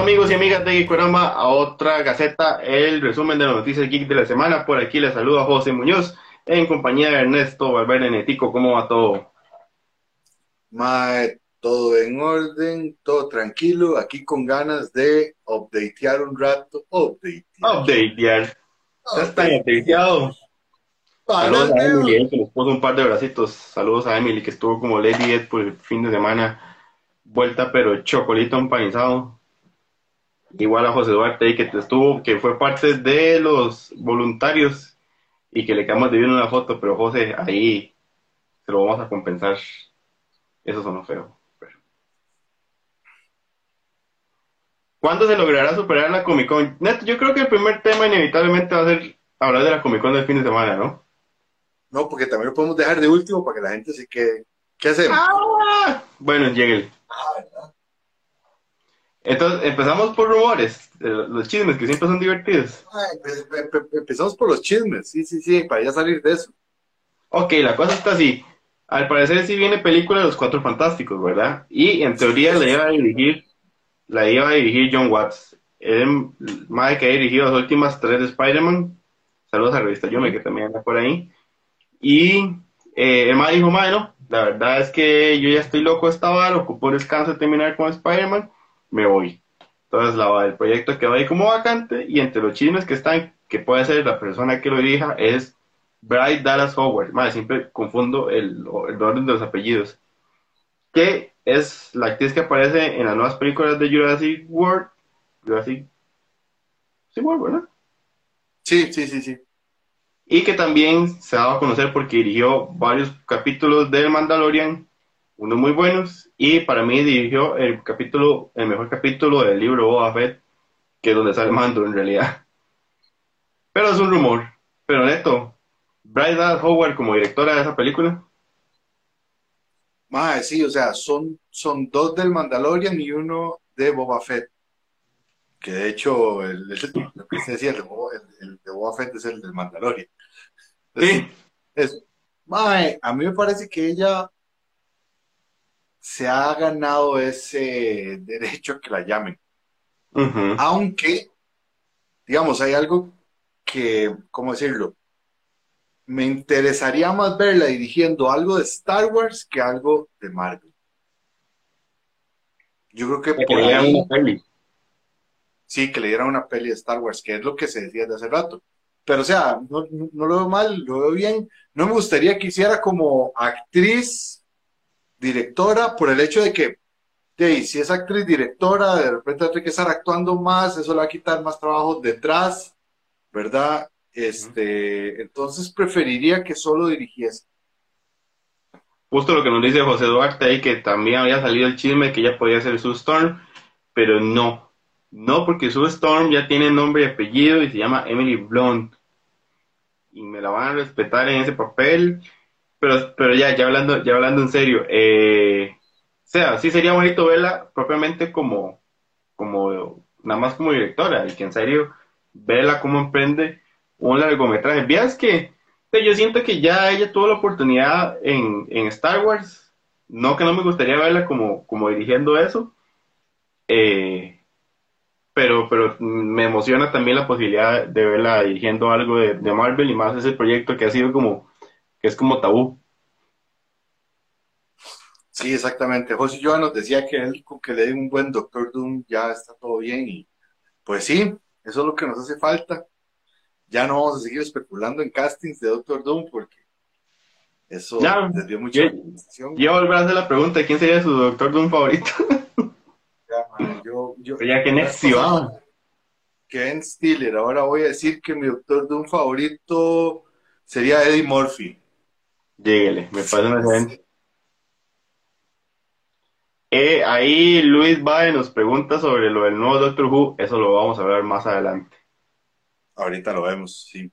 amigos y amigas de Geekorama a otra gaceta, el resumen de las noticias geek de la semana. Por aquí les saluda José Muñoz en compañía de Ernesto Valverde Netico. ¿Cómo va todo? Mae, todo en orden, todo tranquilo, aquí con ganas de updatear un rato. Updatear. Updatear. Ya está updateado. Saludos a Emily, que nos puso un par de bracitos. Saludos a Emily, que estuvo como Lady Ed por el fin de semana. Vuelta, pero chocolito empanizado. Igual a José Duarte, que estuvo, que fue parte de los voluntarios y que le quedamos de ver una foto, pero José, ahí se lo vamos a compensar. Eso sonó feo. ¿Cuándo se logrará superar la Comic Con? Neto, yo creo que el primer tema inevitablemente va a ser hablar de la Comic Con del fin de semana, ¿no? No, porque también lo podemos dejar de último para que la gente se quede. ¿Qué hacemos? Ah, bueno, llegue. Entonces, empezamos por rumores, los chismes que siempre son divertidos. empezamos por los chismes, sí, sí, sí, para ya salir de eso. Ok, la cosa está así. Al parecer sí viene película de los Cuatro Fantásticos, ¿verdad? Y en teoría la iba a dirigir, la iba a dirigir John Watts. El más que ha dirigido las últimas tres de Spider-Man. Saludos a Revista Yome, que también anda por ahí. Y eh, el más dijo, no, la verdad es que yo ya estoy loco esta vara, ocupo descanso de terminar con Spider-Man, me voy. Entonces la, el proyecto quedó ahí como vacante y entre los chismes que están, que puede ser la persona que lo dirija, es Bryce Dallas Howard, madre, siempre confundo el, el, orden de los apellidos, que es la actriz que aparece en las nuevas películas de Jurassic World, Jurassic World, ¿verdad? Sí, sí, sí, sí. Y que también se ha dado a conocer porque dirigió varios capítulos de Mandalorian, unos muy buenos, y para mí dirigió el capítulo, el mejor capítulo del libro Boba Fett, que es donde sale Mando en realidad. Pero es un rumor. Pero neto, Bryce Howard como directora de esa película. Más, sí, o sea, son, son dos del Mandalorian y uno de Boba Fett. Que de hecho, el, lo que se decía, el, de Boba Fett es el del Mandalorian. sí. Es, mae, a mí me parece que ella se ha ganado ese derecho a que la llamen. Aunque, digamos, hay algo que, ¿cómo decirlo? me interesaría más verla dirigiendo algo de Star Wars que algo de Marvel. Yo creo que, por ahí, una peli. Sí, que le dieran una peli de Star Wars, que es lo que se decía de hace rato. Pero, o sea, no, lo veo mal, lo veo bien. No me gustaría que hiciera como actriz, directora, por el hecho de que, si es actriz, directora, de repente tiene que estar actuando más, eso le va a quitar más trabajo detrás, ¿verdad? Este, entonces preferiría que solo dirigiese. Justo lo que nos dice José Duarte ahí, que también había salido el chisme que ya podía ser Sue Storm, pero no. No, porque Sue Storm ya tiene nombre y apellido y se llama Emily Blunt. Y me la van a respetar en ese papel. Pero, pero ya, ya hablando, ya hablando en serio, eh, o sea, sí sería bonito verla propiamente como, como, nada más como directora, y que en serio, verla como emprende un largometraje. Vías que yo siento que ya ella tuvo la oportunidad en, Star Wars. No que no me gustaría verla como, como dirigiendo eso. Eh, pero, pero me emociona también la posibilidad de verla dirigiendo algo de, Marvel y más ese proyecto que ha sido como, que es como tabú. Sí, exactamente. José Joan nos decía que él con que le dé un buen Doctor Doom ya está todo bien y pues sí, eso es lo que nos hace falta ya no vamos a seguir especulando en castings de Doctor Doom porque eso ya, desvió mucha atención. Yo volver a hacer la pregunta, ¿quién sería su Doctor Doom favorito? ya, yo, yo, ya que. Ken Stiller, ahora voy a decir que mi Doctor Doom favorito sería Eddie Murphy. Lléguele, me parece una gente. Eh, ahí Luis Bae nos pregunta sobre lo del nuevo Doctor Who, eso lo vamos a ver más adelante. Ahorita lo vemos, sí.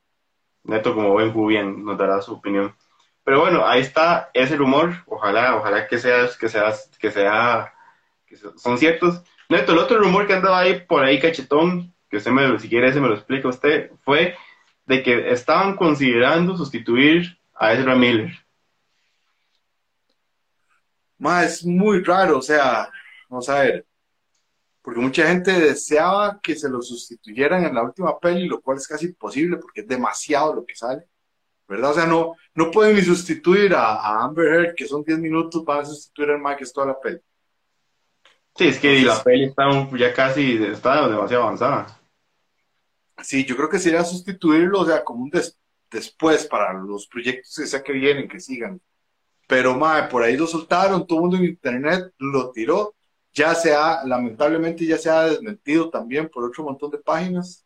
Neto, como ven, bien nos dará su opinión. Pero bueno, ahí está ese rumor. Ojalá, ojalá que sea, que sea, que sea, que son ciertos. Neto, el otro rumor que andaba ahí por ahí cachetón, que usted me, si quiere ese me lo explica usted, fue de que estaban considerando sustituir a Ezra Miller. Más es muy raro, o sea, vamos a ver. porque mucha gente deseaba que se lo sustituyeran en la última peli, lo cual es casi imposible porque es demasiado lo que sale, ¿verdad? O sea, no, no pueden ni sustituir a, Amber Heard, que son 10 minutos, van a sustituir al Mike que es toda la peli. Sí, es que la peli está ya casi, está demasiado avanzada. Sí, yo creo que sería sustituirlo, o sea, como un después para los proyectos que sea que vienen, que sigan. Pero, madre, por ahí lo soltaron, todo el mundo en internet lo tiró ya se ha, lamentablemente ya se ha desmentido también por otro montón de páginas.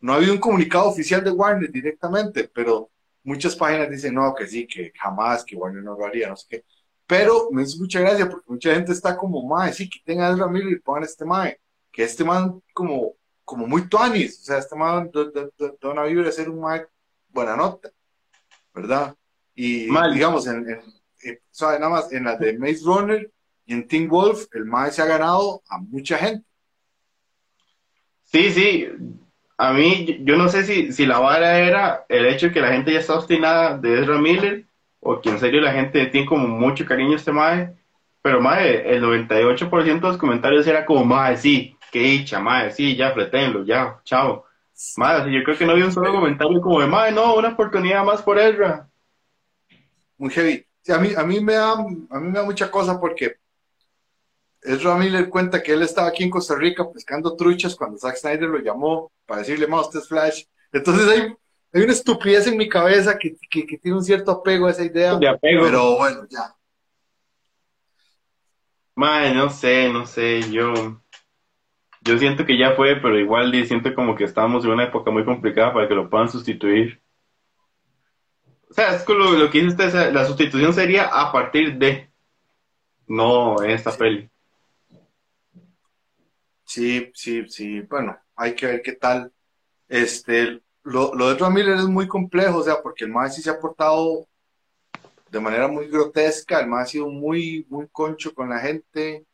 No ha habido un comunicado oficial de Warner directamente, pero muchas páginas dicen, no, que sí, que jamás, que Warner no lo haría, no sé qué. Pero me hace mucha gracia porque mucha gente está como, mae, sí, que tenga a Ezra Miller y pongan este mae, que este man como, como muy tuanis, o sea, este man da una vibra de ser un mae buena nota, ¿verdad? Y digamos, en, en, nada más en la de Maze Runner, y en Team Wolf, el MAE se ha ganado a mucha gente. Sí, sí. A mí, yo no sé si, si la vara era el hecho de que la gente ya está obstinada de Ezra Miller, o que en serio la gente tiene como mucho cariño a este MAE. Pero MAE, el 98% de los comentarios era como, MAE, sí, qué dicha, MAE, sí, ya, fretenlo, ya, chao. MAE, yo creo que no había un solo comentario como de, MAE, no, una oportunidad más por Ezra. Muy heavy. a, mí, a, mí me da, a mí me da mucha cosa porque Ezra Miller cuenta que él estaba aquí en Costa Rica pescando truchas cuando Zack Snyder lo llamó para decirle, más usted es Flash. Entonces hay, hay una estupidez en mi cabeza que, tiene un cierto apego a esa idea. Pero bueno, ya. Mae, no sé, no sé, yo... Yo siento que ya fue, pero igual siento como que estamos en una época muy complicada para que lo puedan sustituir. O sea, es lo, lo que dice usted, la sustitución sería a partir de, no en esta peli. Sí, sí, sí. Bueno, hay que ver qué tal. Este, lo, lo de Ron Miller es muy complejo, o sea, porque el más sí se ha portado de manera muy grotesca, el más ha sido muy, muy concho con la gente,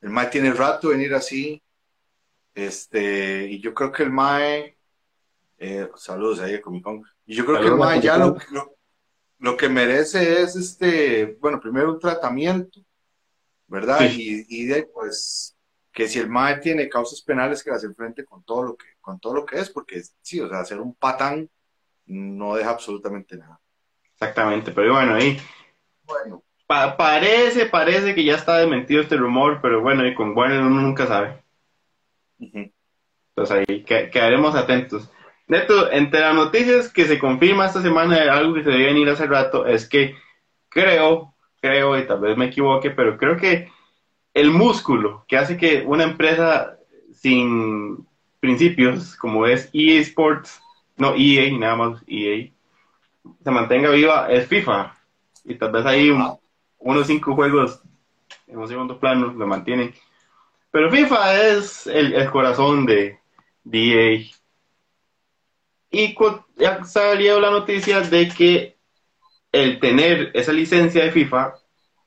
el mae tiene rato de venir así, este, y yo creo que el mae, eh, saludos ahí a Comic Con, y yo creo que el mae ya lo, lo, que merece es, este, bueno, primero un tratamiento, ¿verdad? Y, y de, pues, que si el MAE tiene causas penales que las enfrente con todo lo que, con todo lo que es, porque sí, o sea, ser un patán no deja absolutamente nada. Exactamente, pero bueno, ahí. Bueno. parece, parece que ya está desmentido este rumor, pero bueno, y con Warner uno nunca sabe. Entonces ahí quedaremos atentos. Neto, entre las noticias que se confirma esta semana algo que se debe venir hace rato, es que creo, creo, y tal vez me equivoque, pero creo que el músculo que hace que una empresa sin principios, como es EA Sports, no EA, nada más EA, se mantenga viva es FIFA. Y tal vez ahí unos cinco juegos en un segundo plano lo mantienen. Pero FIFA es el, corazón de, EA. Y ya salió la noticia de que el tener esa licencia de FIFA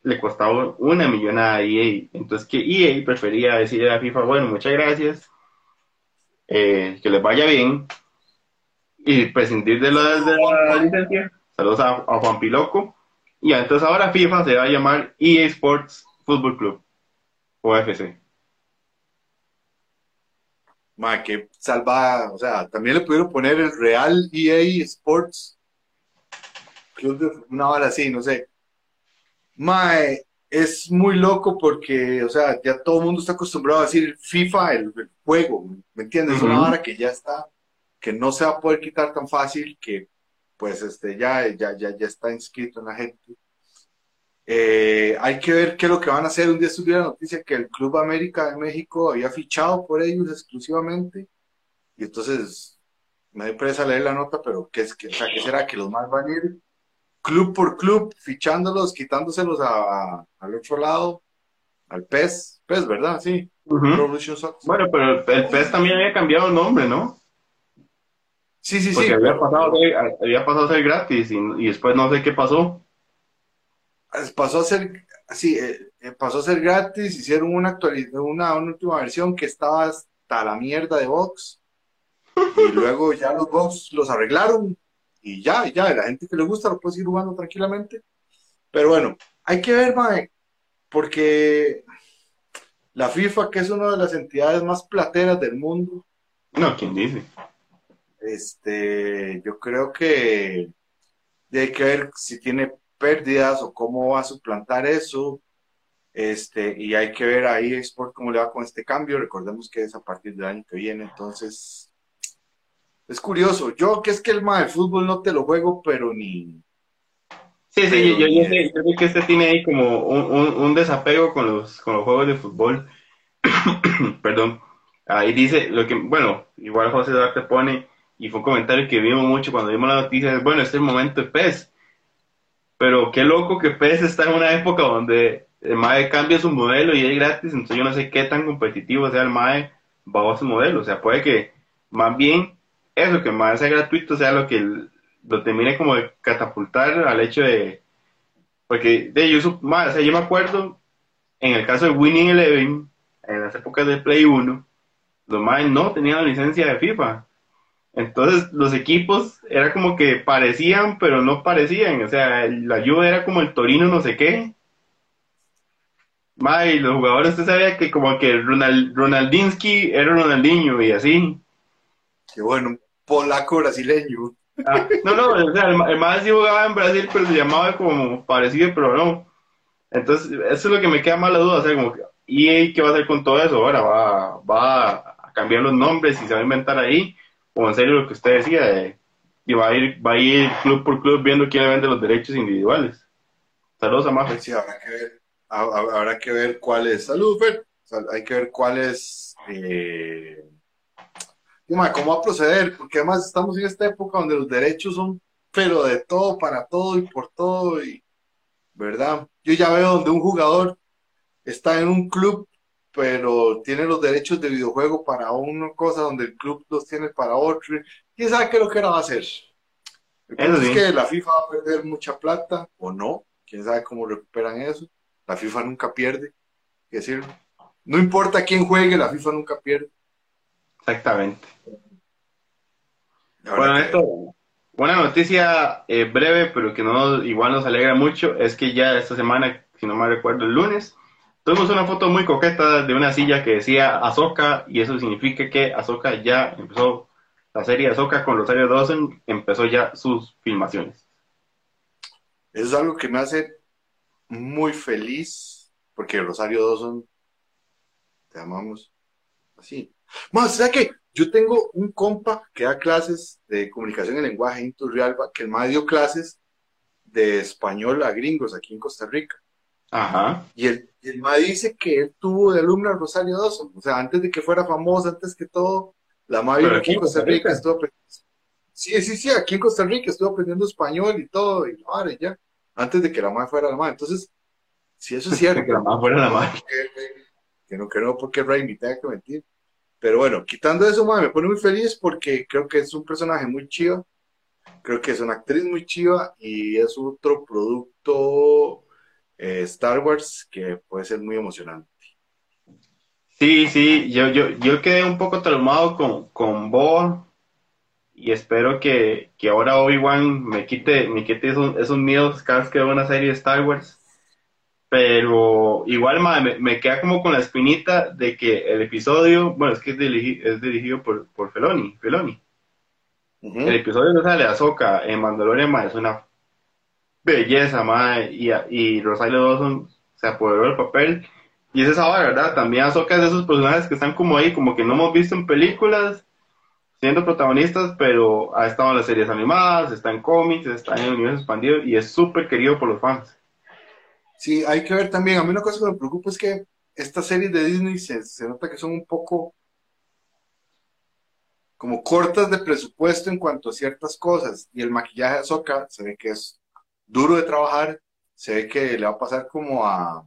le costaba una millonada a EA. Entonces que EA prefería decirle a FIFA, bueno, muchas gracias, eh, que les vaya bien, y prescindir de la, de la licencia. Saludos a, Juan Piloco. Y entonces ahora FIFA se va a llamar EA Sports Football Club, o FC. Ma, que salva, o sea, también le pudieron poner el Real EA Sports Club de una hora así, no sé. Mae, es muy loco porque, o sea, ya todo el mundo está acostumbrado a decir FIFA, el, juego, ¿me entiendes? Es una hora que ya está, que no se va a poder quitar tan fácil, que pues este, ya, ya, ya, ya está inscrito en la gente. Eh, hay que ver qué es lo que van a hacer. Un día estuve la noticia que el Club América de México había fichado por ellos exclusivamente. Y entonces me dio presa leer la nota, pero ¿qué, es, que, o sea, ¿qué será? ¿Que los más van a ir club por club, fichándolos, quitándoselos a, al otro lado, al PES, PES, ¿verdad? Sí. Bueno, pero el, PES también había cambiado el nombre, ¿no? Sí, sí, sí. Había pasado, había pasado a ser gratis y, después no sé qué pasó. Pasó a ser, sí, eh, eh, pasó a ser gratis, hicieron una, una, una última versión que estaba hasta la mierda de Vox y luego ya los Vox los arreglaron y ya, ya, la gente que le gusta lo puede seguir jugando tranquilamente. Pero bueno, hay que ver, mae, porque La FIFA, que es una de las entidades más plateras del mundo. No, ¿quién dice? Este, yo creo que hay que ver si tiene pérdidas o cómo va a suplantar eso. Este, y hay que ver ahí Sport cómo le va con este cambio. Recordemos que es a partir del año que viene, entonces es curioso. Yo que es que el mal fútbol no te lo juego, pero ni. Sí, sí, yo, yo, sé, yo, sé, que este tiene ahí como un, un, desapego con los, con los juegos de fútbol. Perdón. Ahí dice lo que, bueno, igual José Duarte pone, y fue un comentario que vimos mucho cuando vimos la noticia, bueno, este es el momento de PES. Pero qué loco que PES está en una época donde el MAE cambia su modelo y es gratis, entonces yo no sé qué tan competitivo sea el MAE bajo su modelo. O sea, puede que más bien eso, que el MAE sea gratuito, sea lo que lo termine como de catapultar al hecho de. Porque de yo, o sea, yo me acuerdo en el caso de Winning Eleven, en las épocas de Play 1, los MAE no tenían licencia de FIFA. Entonces los equipos era como que parecían, pero no parecían. O sea, la ayuda era como el Torino no sé qué. y los jugadores usted sabía que como que Ronald, Ronaldinsky era Ronaldinho y así. Qué bueno, polaco brasileño. Ah, no, no, o sea, el, más sí jugaba en Brasil, pero se llamaba como parecido, pero no. Entonces, eso es lo que me queda más la duda, o sea, como que, ¿y qué va a hacer con todo eso? Ahora va, va a cambiar los nombres y se va a inventar ahí o en serio lo que usted decía, de, y va a ir, va a ir club por club viendo quién vende los derechos individuales. Saludos a Mafe. Sí, habrá que ver, habrá que ver cuál es. Salud, Fer. hay que ver cuál es. Eh, cómo va a proceder, porque además estamos en esta época donde los derechos son, pero de todo, para todo y por todo, y ¿verdad? Yo ya veo donde un jugador está en un club pero tiene los derechos de videojuego para una cosa donde el club los tiene para otro. ¿Quién sabe qué es lo que va a hacer? es que la FIFA va a perder mucha plata o no. ¿Quién sabe cómo recuperan eso? La FIFA nunca pierde. Es decir, no importa quién juegue, la FIFA nunca pierde. Exactamente. Bueno, esto, buena noticia eh, breve, pero que no igual nos alegra mucho, es que ya esta semana, si no me recuerdo, el lunes, Tuvimos una foto muy coqueta de una silla que decía Azoka y eso significa que Azoka ya empezó, la serie Azoka con Rosario Dawson empezó ya sus filmaciones. Eso es algo que me hace muy feliz porque Rosario Dawson, te amamos así. Más, ¿sabes qué? Yo tengo un compa que da clases de comunicación en lenguaje en Turrialba, que el más dio clases de español a gringos aquí en Costa Rica. Ajá. Y el, el ma dice que él tuvo de alumna Rosario Dawson. O sea, antes de que fuera famosa, antes que todo, la ma vino aquí en Costa Rica, estuvo Sí, sí, sí, aquí en Costa Rica estuvo aprendiendo español y todo, y madre, ya. Antes de que la madre fuera la madre. Entonces, si eso es cierto. que la madre fuera la madre. Que, no, que no, porque Raimi tenga que mentir. Pero bueno, quitando eso, madre, me pone muy feliz porque creo que es un personaje muy chido. Creo que es una actriz muy chiva y es otro producto eh, Star Wars que puede ser muy emocionante. Sí, sí, yo, yo, yo quedé un poco traumado con, con Bo y espero que, que ahora Obi-Wan me quite, me quite esos, esos, miedos cada vez que veo una serie de Star Wars. Pero igual me, me, queda como con la espinita de que el episodio, bueno, es que es, es dirigido por, por Feloni, Feloni. El episodio de sale Ahsoka en Mandalorian es una belleza, madre, y, y Rosario Dawson se apoderó del papel. Y es esa ¿verdad? También Azoka es de esos personajes que están como ahí, como que no hemos visto en películas, siendo protagonistas, pero ha estado en las series animadas, está en cómics, está en el universo expandido y es súper querido por los fans. Sí, hay que ver también, a mí una cosa que me preocupa es que estas series de Disney se, se nota que son un poco como cortas de presupuesto en cuanto a ciertas cosas, y el maquillaje de Azoka se ve que es duro de trabajar, se ve que le va a pasar como a...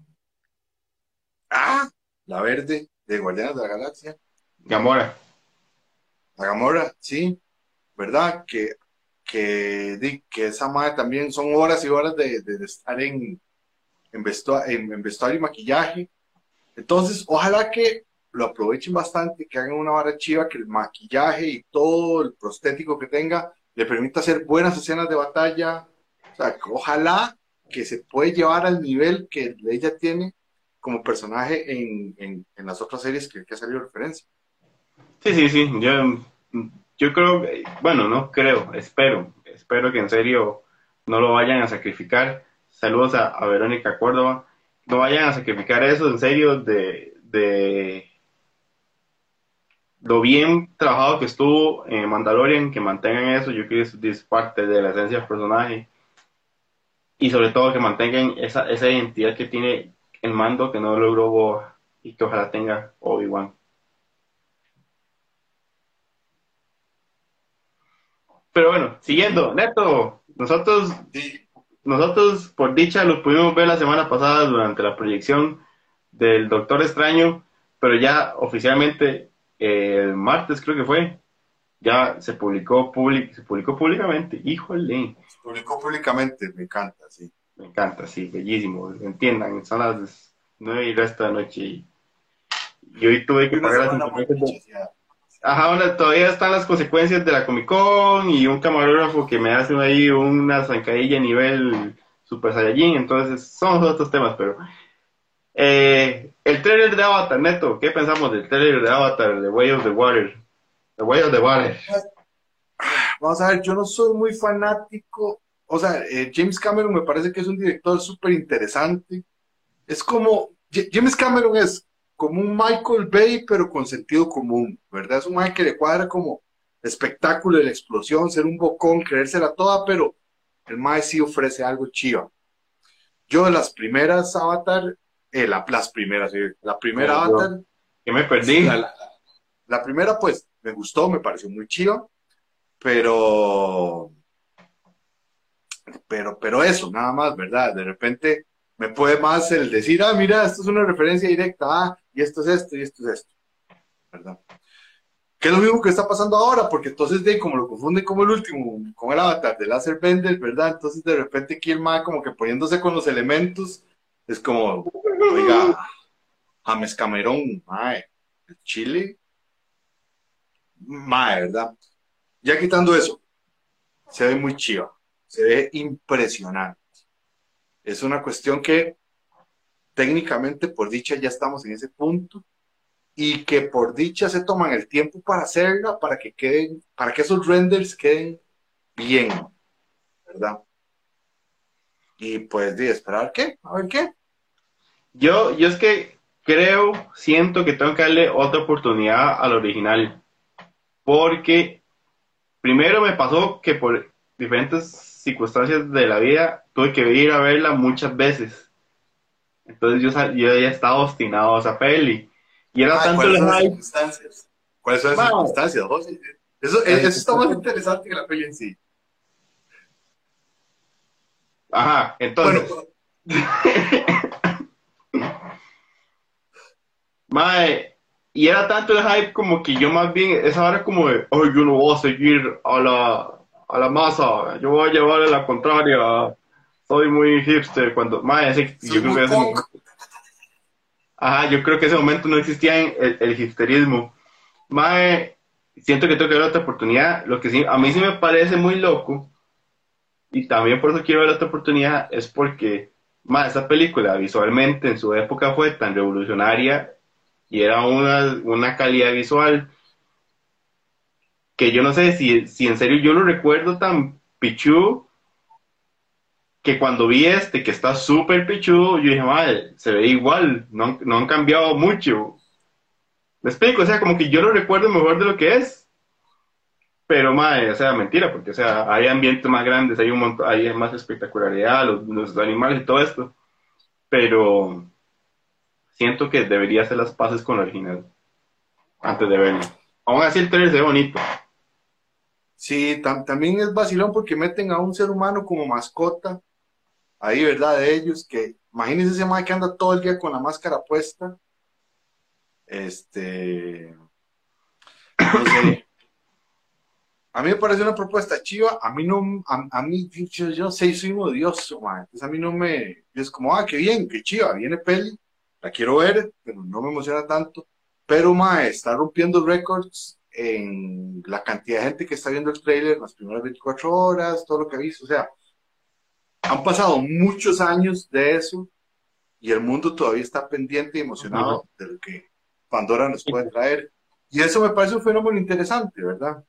¡Ah! La verde de Guardianes de la Galaxia. Gamora. La Gamora, sí, ¿verdad? Que, que, que esa madre también son horas y horas de, estar en, en, vestuario, y maquillaje. Entonces, ojalá que lo aprovechen bastante, que hagan una vara chiva, que el maquillaje y todo el prostético que tenga le permita hacer buenas escenas de batalla, o sea, ojalá que se puede llevar al nivel que ella tiene como personaje en, en, las otras series que, ha salido referencia. Sí, sí, sí. Yo, yo creo, bueno, no creo, espero, espero que en serio no lo vayan a sacrificar. Saludos a, a Verónica Córdoba. No vayan a sacrificar eso, en serio, de, de lo bien trabajado que estuvo en Mandalorian, que mantengan eso. Yo creo que es, es parte de la esencia del personaje. Y sobre todo que mantengan esa, esa identidad que tiene el mando que no logró Boba y que ojalá tenga Obi-Wan. Pero bueno, siguiendo, Neto, nosotros, Sí, nosotros por dicha lo pudimos ver la semana pasada durante la proyección del Doctor Extraño, pero ya oficialmente eh, el martes creo que fue, ya se publicó, public, se publicó públicamente. Híjole, se publicó públicamente, me encanta, sí. me encanta, sí, bellísimo. Entiendan, son las nueve y resto de la noche y, y hoy tuve que pagar las consecuencias de-. Ajá, ahora todavía están las consecuencias de la Comic Con y un camarógrafo que me hace ahí una zancadilla a nivel Super Saiyajin, entonces son otros temas, pero... Eh, el trailer de Avatar, Neto, ¿qué pensamos del trailer de Avatar, The Way of the Water? Way of the Water. Vamos a ver, yo no soy muy fanático, o sea, eh, James Cameron me parece que es un director súper interesante. Es como, James Cameron es como un Michael Bay, pero con sentido común, ¿verdad? Es un man que le cuadra como espectáculo de la explosión, ser un bocón, creérsela toda, pero el mae sí ofrece algo chiva. Yo de las primeras Avatar, eh, la- las primeras, sí, la primera yo- Avatar, ¿Qué me perdí? la, la- la primera, pues, me gustó, me pareció muy chiva, pero, pero, pero eso, nada más, ¿verdad? De repente me puede más el decir, ah, mira, esto es una referencia directa, ah, y esto es esto, y esto es esto, ¿verdad? Que es lo mismo que está pasando ahora, porque entonces, de como lo confunden como el último, con el avatar de Láser Bender, ¿verdad? Entonces, de repente, aquí como que poniéndose con los elementos, es como, oiga, James Camerón, mae, el Chile, mae, ¿verdad? Ya quitando eso, se ve muy chiva, se ve impresionante. Es una cuestión que técnicamente, por dicha, ya estamos en ese punto y que por dicha se toman el tiempo para hacerla, para que queden, para que esos renders queden bien, ¿verdad? Y pues, de esperar qué, a ver qué. Yo, yo es que creo, siento que tengo que darle otra oportunidad al original. Porque primero me pasó que por diferentes circunstancias de la vida tuve que ir a verla muchas veces. Entonces yo, yo ya estaba obstinado a esa peli. Y era Ah, tanto ¿Cuáles son las circunstancias? ¿Cuáles son las circunstancias, José? Eso, eso está más interesante que la peli en sí. Ajá, entonces. Bueno, Mae, y era tanto el hype como que yo más bien, esa hora como de, ay, yo no voy a seguir a la, a la masa, yo voy a llevarle la contraria, soy muy hipster, cuando, mae, ese, yo creo que ese momento- ajá, yo creo que ese momento no existía en el, el hipsterismo. Mae, siento que tengo que dar otra oportunidad, lo que sí, a mí sí me parece muy loco, y también por eso quiero ver otra oportunidad, es porque, mae, esa película visualmente en su época fue tan revolucionaria y era una, una calidad visual que yo no sé si, si en serio yo lo recuerdo tan pichudo que cuando vi este que está súper pichudo, yo dije, madre, se ve igual, no, no han cambiado mucho. ¿Me explico? O sea, como que yo lo recuerdo mejor de lo que es. Pero, madre, o sea, mentira, porque, o sea, hay ambientes más grandes, hay un montón, hay más espectacularidad, los, los animales y todo esto. Pero siento que debería hacer las paces con el original antes de verlo. Aún así el trailer se ve bonito. Sí, tam- también es vacilón porque meten a un ser humano como mascota, ahí, ¿verdad? De ellos, que imagínense ese man que anda todo el día con la máscara puesta. Este, no sé. A mí me parece una propuesta chiva, a mí no, a, a mí, yo, yo sé, soy un odioso, man. Entonces a mí no me, es como, ah, qué bien, qué chiva, viene peli, la quiero ver, pero no me emociona tanto. Pero, ma, está rompiendo récords en la cantidad de gente que está viendo el trailer las primeras 24 horas, todo lo que ha visto. O sea, han pasado muchos años de eso y el mundo todavía está pendiente y emocionado de lo que Pandora nos puede traer. Y eso me parece un fenómeno interesante, ¿verdad?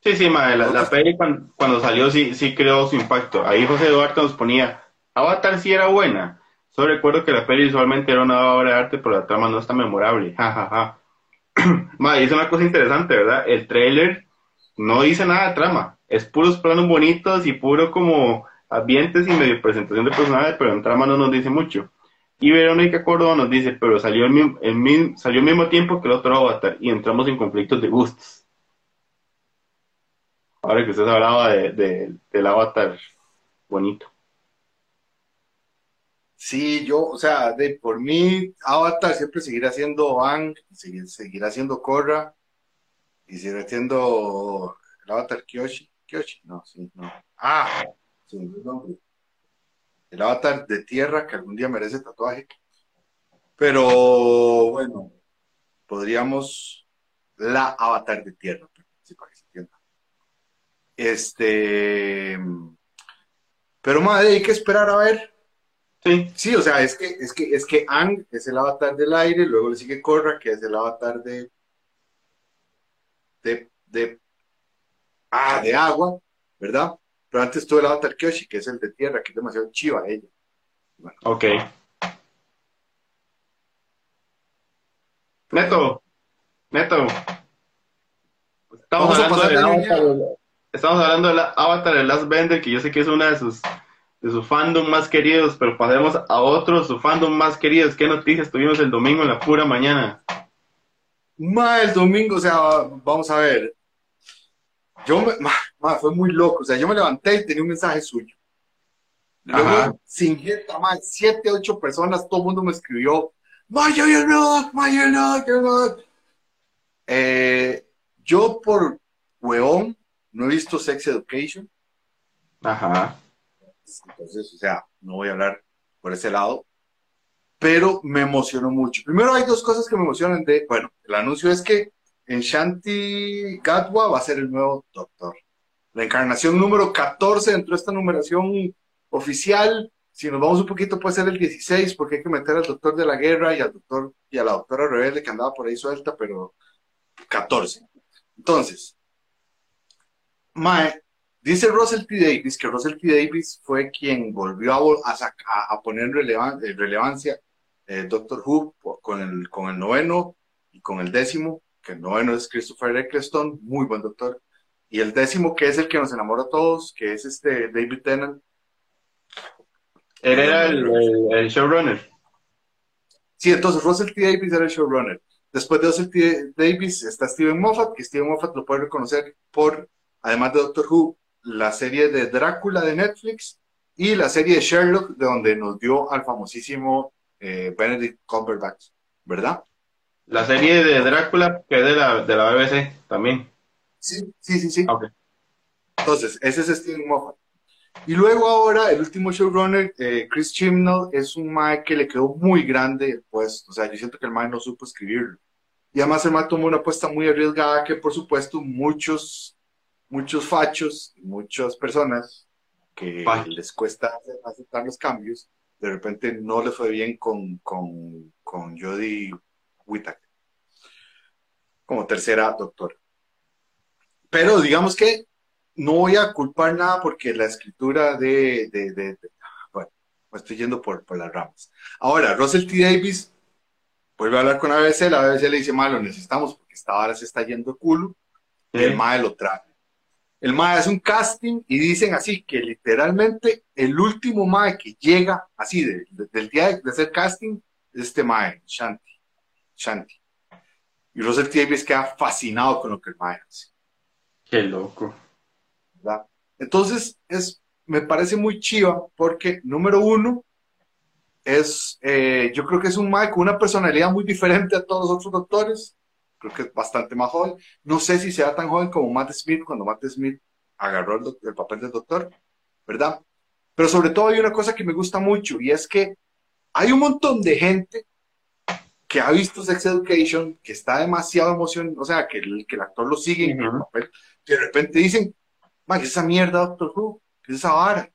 Sí, sí, madre, la, la peli cuando, salió sí, sí creó su impacto. Ahí José Eduardo nos ponía, Avatar sí era buena. Solo recuerdo que la peli visualmente era una obra de arte, pero la trama no está memorable. Ja, ja, ja. madre, es una cosa interesante, ¿verdad? El trailer no dice nada de trama. Es puros planos bonitos y puro como ambientes y medio presentación de personajes, pero en trama no nos dice mucho. Y Verónica Córdoba nos dice, pero salió, el mismo, salió al mismo tiempo que el otro Avatar y entramos en conflictos de gustos. Ahora que usted hablaba de, del Avatar bonito. Sí, yo, o sea, de, por mí, Avatar siempre seguirá siendo Ang, seguirá siendo Korra, y seguirá siendo el Avatar Kyoshi. Kyoshi, no, sí, no. Ah, sí, nombre el avatar de tierra que algún día merece tatuaje. Pero bueno, podríamos la avatar de tierra, para que se entienda. Este, pero madre, hay que esperar a ver. Sí. Sí, o sea, es que, es que, es que Ang es el avatar del aire, luego le sigue Korra, que es el avatar de, de, de, ah, de agua, ¿verdad? Pero antes tuve el Avatar Kyoshi, que es el de tierra, que es demasiado chiva ella. Ok. Neto, Neto. Estamos hablando, del avatar, estamos hablando del Avatar de Last Bender, que yo sé que es una de sus de sus fandom más queridos, pero pasemos a otros, su fandom más queridos. ¿Qué noticias tuvimos el domingo en la pura mañana? Ma, el domingo, o sea, vamos a ver. Yo me, fue muy loco. O sea, yo me levanté y tenía un mensaje suyo. Luego, sin gente, más, siete, ocho personas, todo el mundo me escribió, Maya, no, Maya, no, eh, yo por hueón no he visto Sex Education. Ajá. Entonces, o sea, no voy a hablar por ese lado, pero me emocionó mucho. Primero hay dos cosas que me emocionan de, bueno, el anuncio es que en Shanti Gatwa va a ser el nuevo doctor. La encarnación número 14 dentro de esta numeración oficial. Si nos vamos un poquito puede ser el 16 porque hay que meter al doctor de la guerra y al doctor y a la doctora rebelde que andaba por ahí suelta, pero 14. Entonces, Mae, dice Russell T. Davis que Russell T. Davis fue quien volvió a, a, poner en relevancia eh, Doctor Who con el, con el noveno y con el décimo que el noveno es Christopher Eccleston, muy buen doctor. Y el décimo, que es el que nos enamora a todos, que es este David Tennant. Él era el, showrunner. Sí, entonces Russell T. Davis era el showrunner. Después de Russell T. Davis está Steven Moffat, que Steven Moffat lo puede reconocer por, además de Doctor Who, la serie de Drácula de Netflix y la serie de Sherlock, de donde nos dio al famosísimo eh, Benedict Cumberbatch, ¿verdad? La serie de Drácula, que es de la, de la BBC también. Sí, sí, sí, sí. Entonces, ese es Steven Moffat. Y luego ahora, el último showrunner, eh, Chris Chimnall, es un mae que le quedó muy grande el puesto. O sea, yo siento que el mae no supo escribirlo. Y además el mae tomó una apuesta muy arriesgada que, por supuesto, muchos, muchos fachos, muchas personas que les cuesta aceptar los cambios, de repente no le fue bien con, con, con Jodie Whittaker como tercera doctora. Pero digamos que no voy a culpar nada porque la escritura de, bueno, me estoy yendo por, por las ramas. Ahora, Russell T. Davis vuelve a hablar con ABC, la ABC le dice, malo, necesitamos porque esta se está yendo culo, y el MAE lo trae. El MAE hace un casting y dicen así que literalmente el último MAE que llega así del día de, hacer casting es este MAE, Shanti. Shanti. Y Russell T. Davis queda fascinado con lo que el Mae hace. Qué loco. ¿verdad? Entonces, es, me parece muy chiva porque, número uno, es, eh, yo creo que es un Mae con una personalidad muy diferente a todos los otros doctores. Creo que es bastante más joven. No sé si sea tan joven como Matt Smith cuando Matt Smith agarró el, el papel del doctor, ¿verdad? Pero sobre todo hay una cosa que me gusta mucho y es que hay un montón de gente que ha visto Sex Education, que está demasiado emocionado, o sea, que el, que el actor lo sigue en el papel, que de repente dicen, ¿qué es esa mierda, Doctor Who? ¿Qué es esa vara?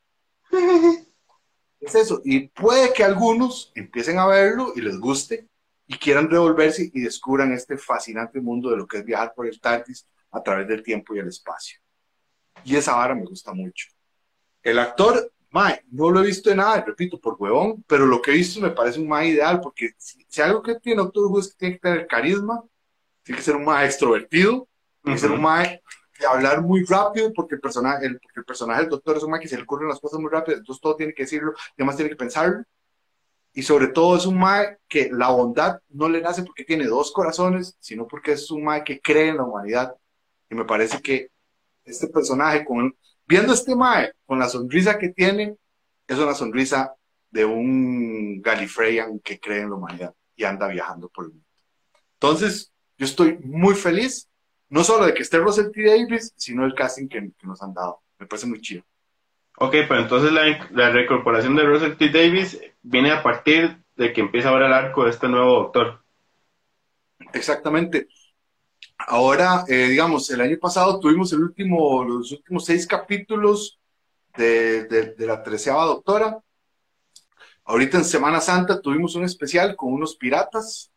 es eso. Y puede que algunos empiecen a verlo y les guste y quieran revolverse y descubran este fascinante mundo de lo que es viajar por el TARDIS a través del tiempo y el espacio. Y esa vara me gusta mucho. El actor, Mae, no lo he visto en nada, repito, por huevón, pero lo que he visto me parece un Mae ideal, porque si, algo que tiene Doctor Who es que tiene que tener carisma, tiene que ser un Mae extrovertido, tiene que ser un Mae de hablar muy rápido, porque el personaje, el, porque el personaje del Doctor es un Mae que se le ocurren las cosas muy rápido, entonces todo tiene que decirlo, y además tiene que pensarlo. Y sobre todo es un Mae que la bondad no le nace porque tiene dos corazones, sino porque es un Mae que cree en la humanidad. Y me parece que este personaje, con, viendo este Mae, con la sonrisa que tiene, es una sonrisa de un Gallifreyan que cree en la humanidad y anda viajando por el mundo. Entonces, yo estoy muy feliz, no solo de que esté Russell T. Davis, sino el casting que, nos han dado. Me parece muy chido. Ok, pero entonces la, la recorporación de Russell T. Davis viene a partir de que empieza ahora el arco de este nuevo doctor. Exactamente. Ahora, eh, digamos, el año pasado tuvimos los últimos seis capítulos de, la treceava doctora. Ahorita en Semana Santa tuvimos un especial con unos piratas,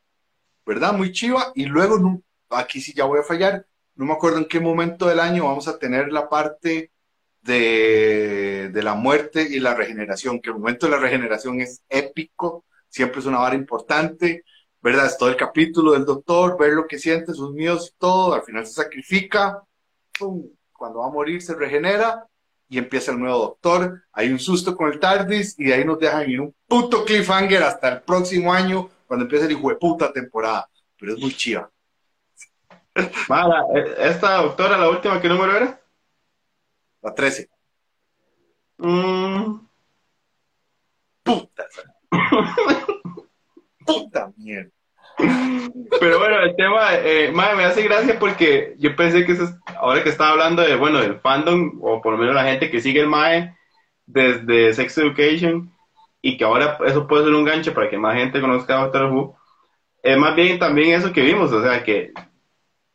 ¿verdad? Muy chiva. Y luego, aquí sí ya voy a fallar, no me acuerdo en qué momento del año vamos a tener la parte de, la muerte y la regeneración, que el momento de la regeneración es épico, siempre es una vara importante. ¿verdad? Es todo el capítulo del doctor, ver lo que siente, sus miedos y todo, al final se sacrifica, cuando va a morir se regenera y empieza el nuevo doctor, hay un susto con el TARDIS y de ahí nos dejan en un puto cliffhanger hasta el próximo año, cuando empieza el hijo de puta temporada, pero es muy chiva. Mala, ¿esta doctora, la última, qué número era? La 13. Mm. Puta. puta mierda. Pero bueno, el tema, eh, me hace gracia porque yo pensé que eso ahora que estaba hablando de, bueno, del fandom, o por lo menos la gente que sigue el MAE desde Sex Education, y que ahora eso puede ser un gancho para que más gente conozca a Doctor Who, es más bien también eso que vimos, o sea, que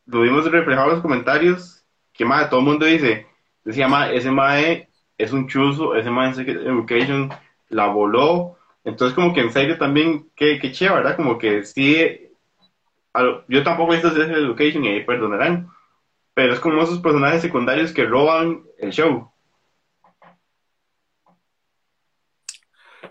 lo vimos reflejado en los comentarios, que más todo el mundo dice, decía, mae, ese MAE es un chuzo, ese MAE en Education la voló, entonces, como que en serio también, qué, qué chévere, ¿verdad? Como que sí, yo tampoco he visto Sex Education y ahí perdonarán, pero es como esos personajes secundarios que roban el show.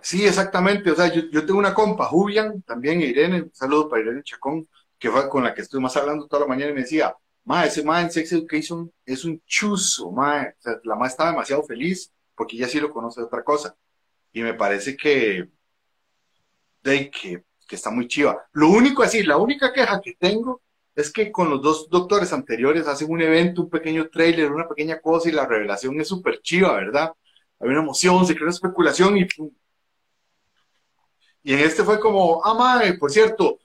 Sí, exactamente. O sea, yo, yo tengo una compa, Julian, también Irene, un saludo para Irene Chacón, que fue con la que estuve más hablando toda la mañana y me decía, ma, ese ma en Sex Education es un chuzo, ma. O sea, la ma estaba demasiado feliz porque ella sí lo conoce de otra cosa. Y me parece que, de que, está muy chiva. Lo único así, la única queja que tengo es que con los dos doctores anteriores hacen un evento, un pequeño trailer, una pequeña cosa y la revelación es súper chiva, ¿verdad? Hay una emoción, se crea una especulación y Y en este fue como, ah, madre, por cierto,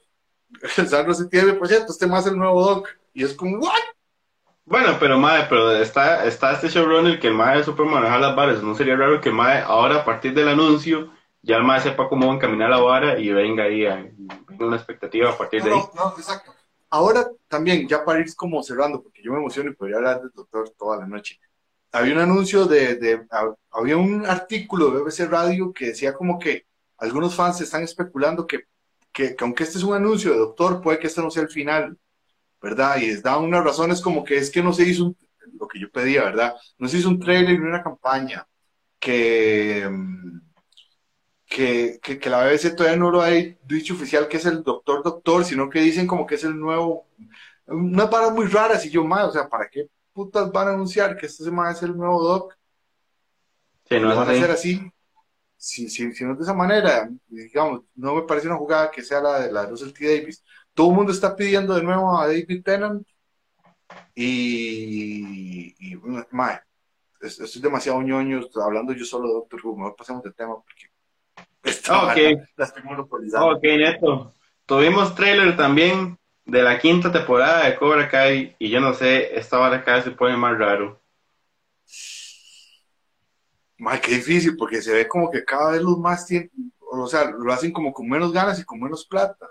no se tiene, por cierto, este más el nuevo doc. Y es como, ¿what? Bueno, pero madre, pero está, está este showrunner que el madre super maneja las varas. No sería raro que el madre ahora a partir del anuncio ya el más sepa cómo va a encaminar la vara y venga ahí a, una expectativa a partir de ahí. No, no, exacto. Ahora también, ya para ir como cerrando, porque yo me emociono y podría hablar del doctor toda la noche. Había un anuncio de, de, había un artículo de BBC Radio que decía como que algunos fans están especulando que, que, que aunque este es un anuncio de doctor, puede que este no sea el final, ¿verdad? Y les daban unas razones como que es que no se hizo lo que yo pedía, ¿verdad? No se hizo un trailer ni una campaña, que mm, que, que, la BBC todavía no lo ha dicho oficial que es el doctor doctor, sino que dicen como que es el nuevo, unas palabras muy raras y yo más, o sea, ¿para qué putas van a anunciar que este es el nuevo doc? Sí, no van a hacer así. Si, si, si, no es de esa manera, digamos, no me parece una jugada que sea la de la Russell T. Davis. Todo el mundo está pidiendo de nuevo a David Tennant y, y mae, estoy demasiado ñoño hablando yo solo de Doctor Who. Mejor pasemos del tema porque ok, Neto. Tuvimos trailer también de la quinta temporada de Cobra Kai y yo no sé, esta hora cada vez se pone más raro. Ay, qué difícil, porque se ve como que cada vez los más tienen, o sea, lo hacen como con menos ganas y con menos plata.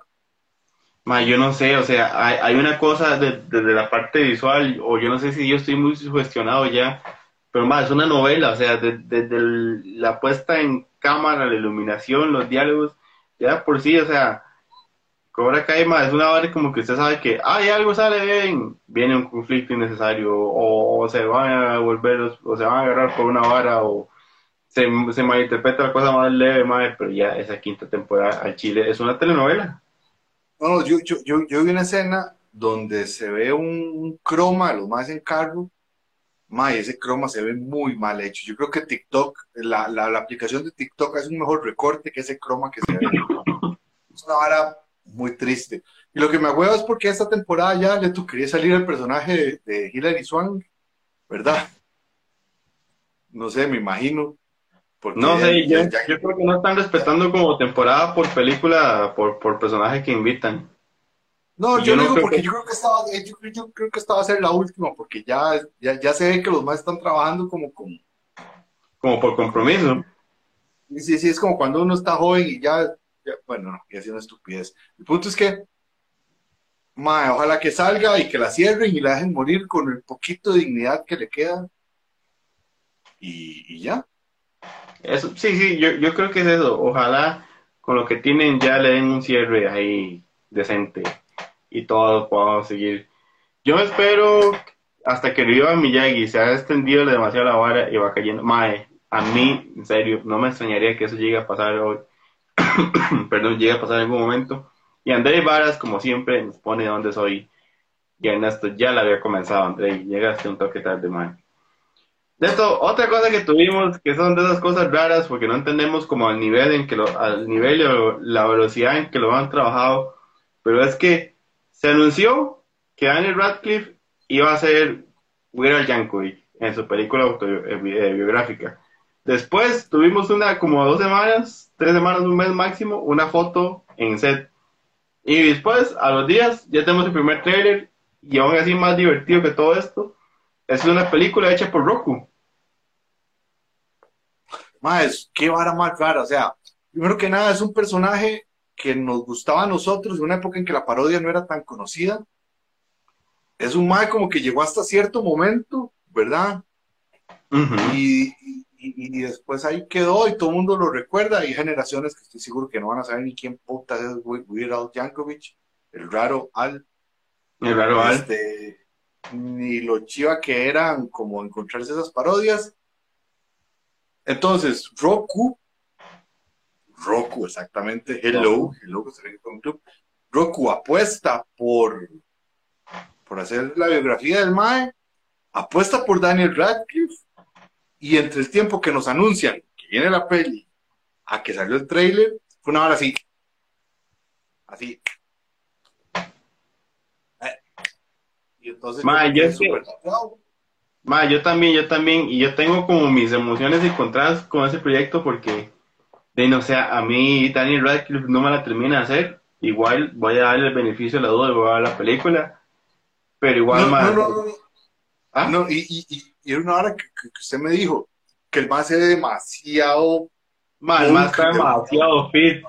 Ma, yo no sé, o sea, hay, una cosa desde la parte visual, o yo no sé si yo estoy muy sugestionado ya, pero más, es una novela, o sea, desde la puesta en cámara, la iluminación, los diálogos, ya por sí, o sea, Cobra Kai es una hora como que usted sabe que, ay, algo sale bien, viene un conflicto innecesario, o, se van a volver, o se van a agarrar por una vara, o se, se malinterpreta la cosa más leve, madre, pero ya esa quinta temporada al Chile es una telenovela. No, yo, yo, yo, yo vi una escena donde se ve un, croma de los más en carro, ese croma se ve muy mal hecho. Yo creo que TikTok, la, la, aplicación de TikTok es un mejor recorte que ese croma que se ve. es una vara muy triste. Y lo que me acuerdo es porque esta temporada ya le quería salir el personaje de, Hilary Swank, ¿verdad? No sé, me imagino. No sé, yo, creo que no están respetando como temporada por película, por, por personaje que invitan. No, yo, digo porque yo creo que estaba, eh, yo, creo que esta va a ser la última, porque ya, ya, ya se ve que los más están trabajando como como, como por compromiso. Sí, sí, es como cuando uno está joven y ya, bueno, no, y una estupidez. El punto es que, mae, ojalá que salga y que la cierren y la dejen morir con el poquito de dignidad que le queda. Y, ya. Eso, sí, sí, yo, yo creo que es eso. Ojalá con lo que tienen ya le den un cierre ahí decente y todos podamos seguir. Yo espero hasta que viva Miyagi se ha extendido demasiado la vara y va cayendo. Mae, a mí, en serio, no me extrañaría que eso llegue a pasar hoy. Perdón, llegue a pasar en algún momento. Y André Varas, como siempre, nos pone donde soy. Y Ernesto ya la había comenzado, André. Llegaste un toque tarde, mae. De esto, otra cosa que tuvimos, que son de esas cosas raras, porque no entendemos como al nivel en que lo, al nivel o la velocidad en que lo han trabajado, pero es que se anunció que Daniel Radcliffe iba a ser Weird Yankovic en su película autobiográfica. Después tuvimos una, como dos semanas, tres semanas, un mes máximo, una foto en set. Y después, a los días, ya tenemos el primer trailer y aún así más divertido que todo esto. Es una película hecha por Roku. Más, qué vara más rara. O sea, primero que nada, es un personaje que nos gustaba a nosotros, en una época en que la parodia no era tan conocida. Es un mae como que llegó hasta cierto momento, ¿verdad? y, y, después ahí quedó y todo el mundo lo recuerda. Hay generaciones que estoy seguro que no van a saber ni quién puta es Weird Al Yankovic, el raro Al. El raro este, Ni lo chiva que eran como encontrarse esas parodias. Entonces, Roku Roku, exactamente. Hello, Hello, Club. Roku apuesta por, por hacer la biografía del Mae, apuesta por Daniel Radcliffe, y entre el tiempo que nos anuncian que viene la peli a que salió el trailer, fue una hora así. Así. Eh. Y entonces. yo, yo también, yo también, y yo tengo como mis emociones encontradas con ese proyecto porque de no sea, a mí Daniel Radcliffe no me la termina de hacer. Igual voy a darle el beneficio de la duda y voy a ver la película. Pero igual más. No, no, no. ¿Ah? no y, y, y, era una hora que, usted me dijo que el más era demasiado. Más, más está demasiado fit.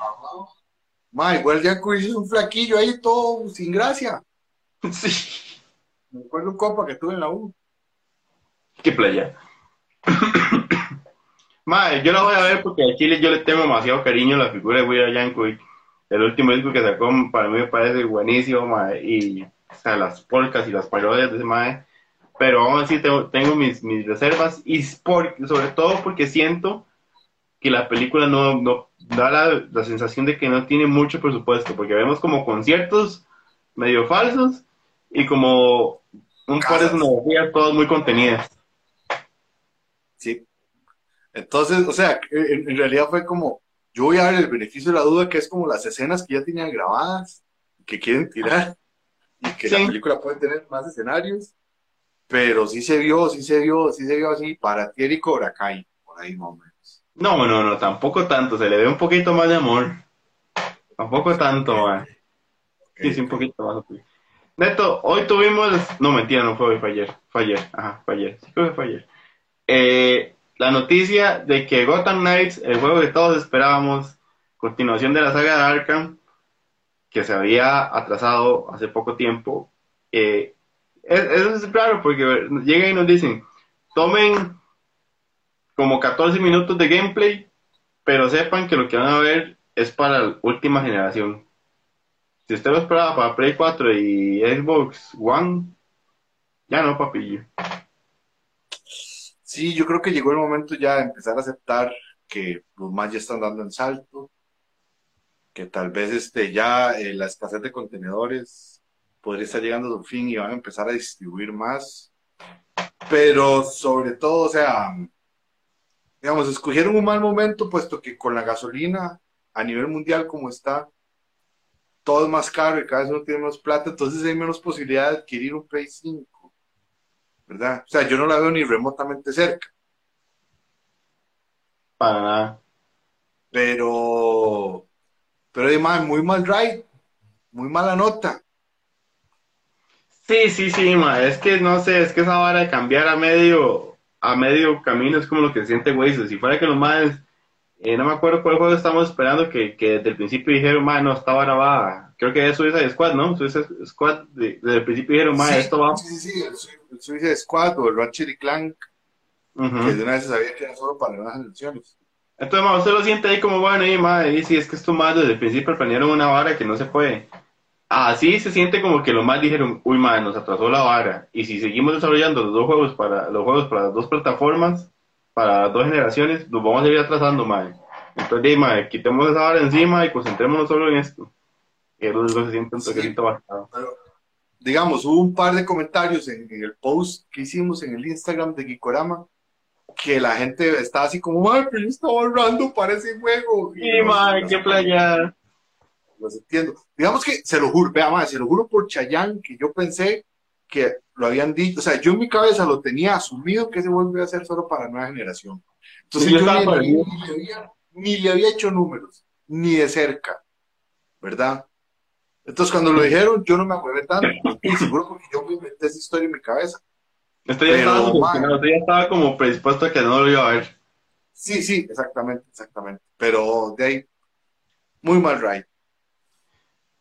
Ma, igual ya es un flaquillo ahí todo sin gracia. Sí. Me acuerdo un copa que tuve en la U. ¿Qué playa? Madre, yo la voy a ver porque a Chile yo le tengo demasiado cariño a la figura de Weird Yankovic. El último disco que sacó para mí me parece buenísimo, madre, y o sea, las polcas y las parodias de ese madre. Pero aún así tengo, tengo mis, mis reservas y sobre todo porque siento que la película no, no da la, la, sensación de que no tiene mucho presupuesto, porque vemos como conciertos medio falsos y como un par de sonografías todas muy contenidas. Entonces, o sea, en, realidad fue como, yo voy a dar el beneficio de la duda, que es como las escenas que ya tenían grabadas, que quieren tirar, y que la película puede tener más escenarios, pero sí se vio, sí se vio, sí se vio así para Thierry Cobra Kai, por ahí más o menos. No, no, no, tampoco tanto, se le ve un poquito más de amor. Tampoco tanto, man. Sí, sí, un poquito más. Neto, hoy tuvimos. No, mentira, no fue hoy, fue ayer. Fue ayer, ajá, fue ayer. Sí, fue ayer. Eh, la noticia de que Gotham Knights, el juego que todos esperábamos, continuación de la saga de Arkham, que se había atrasado hace poco tiempo, eh, eso es raro porque llegan y nos dicen, tomen como 14 minutos de gameplay pero sepan que lo que van a ver es para la última generación. Si usted lo esperaba para Play 4 y Xbox One, ya no, papillo. Sí, yo creo que llegó el momento ya de empezar a aceptar que los más ya están dando el salto, que tal vez este, ya eh, la escasez de contenedores podría estar llegando a su fin y van a empezar a distribuir más. Pero sobre todo, o sea, digamos, escogieron un mal momento, puesto que con la gasolina a nivel mundial como está, todo es más caro y cada vez uno tiene menos plata, entonces hay menos posibilidad de adquirir un Play 5, ¿verdad? O sea, yo no la veo ni remotamente cerca. Para nada. Pero, pero además, muy mal ride, muy mala nota. Sí, sí, sí, ma, es que no sé, es que esa vara de cambiar a medio, a medio camino es como lo que siente Waze. Si fuera que los más, eh, no me acuerdo cuál juego estamos esperando, que, que desde el principio dijeron, no, esta vara va, creo que es Suicide Squad, ¿no? Suicide Squad, de- desde el principio dijeron, Sí, esto va. Sí, sí, sí, el, el Suicide Squad o el Ratchet y Clank, Ujú. que de una vez se sabía que era solo para nuevas generaciones. Entonces, ma, usted lo siente ahí como, bueno, y ma, y si es que estos más desde el principio planearon una vara que no se puede. Así se siente como que los más dijeron, uy, ma, nos atrasó la vara. Y si seguimos desarrollando los dos juegos para, los juegos para las dos plataformas, para dos generaciones, los vamos a ir atrasando, ma. Entonces, di, ma, quitemos esa vara encima y concentrémonos solo en esto. Que es lo que se siente un Sí. toquecito bastante. Pero, digamos, hubo un par de comentarios en, en el post que hicimos en el Instagram de Gikorama que la gente está así como, ay, pero yo estaba ahorrando para ese juego. Y Sí, no, qué no, playa. Los entiendo. Digamos que se lo juro, vea, ma, se lo juro por Chayán que yo pensé que lo habían dicho, o sea, yo en mi cabeza lo tenía asumido que ese juego iba a ser solo para nueva generación. Entonces Sí, yo yo ni, ni- le había, ni le había hecho números, ni de cerca, ¿verdad? Entonces cuando lo dijeron, yo no me acuerdo tanto, y seguro porque yo me inventé esa historia en mi cabeza. Esto ya Pero, estaba esto ya estaba como predispuesto a que no lo iba a ver. Sí, sí, exactamente, exactamente. Pero de ahí, muy mal ride.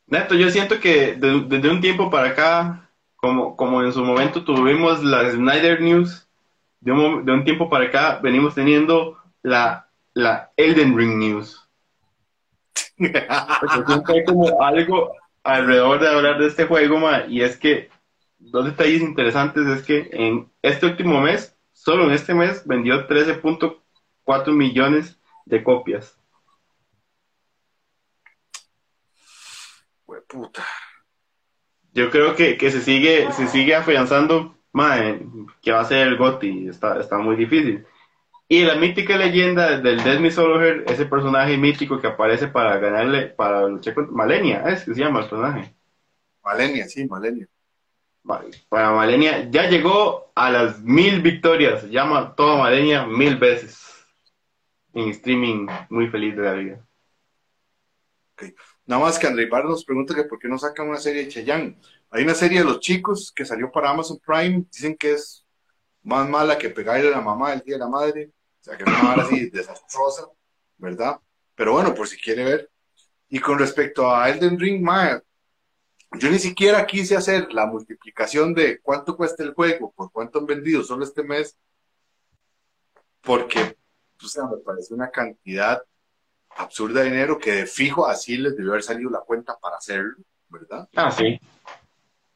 Neto, yo siento que de- desde un tiempo para acá, como, como en su momento tuvimos la Snyder News, de un, de un tiempo para acá venimos teniendo la, la Elden Ring News. Porque hay como algo alrededor de hablar de este juego, ma, y es que dos detalles interesantes es que en este último mes, solo en este mes, vendió 13.4 millones de copias. Hue puta. Yo creo que, que se sigue, se sigue afianzando, mae, que va a ser el GOTY, está, está muy difícil. Y la mítica leyenda del Desmi Soloher, ese personaje mítico que aparece para ganarle, para luchar contra Malenia, es que se llama el personaje. Malenia, sí, Malenia. Para Malenia, ya llegó a las mil victorias, se llama toda Malenia mil veces. En streaming, muy feliz de la vida. Nada más que André Ibarra nos pregunta que por qué no sacan una serie de Cheyenne. Hay una serie de los chicos que salió para Amazon Prime, dicen que es más mala que pegarle a la mamá el día de la madre, o sea que es una vara así desastrosa, ¿verdad? Pero bueno, por si quiere ver. Y con respecto a Elden Ring, mae, yo ni siquiera quise hacer la multiplicación de cuánto cuesta el juego, por cuánto han vendido solo este mes, porque, o sea, me parece una cantidad absurda de dinero que de fijo así les debió haber salido la cuenta para hacerlo, ¿verdad? Ah, sí.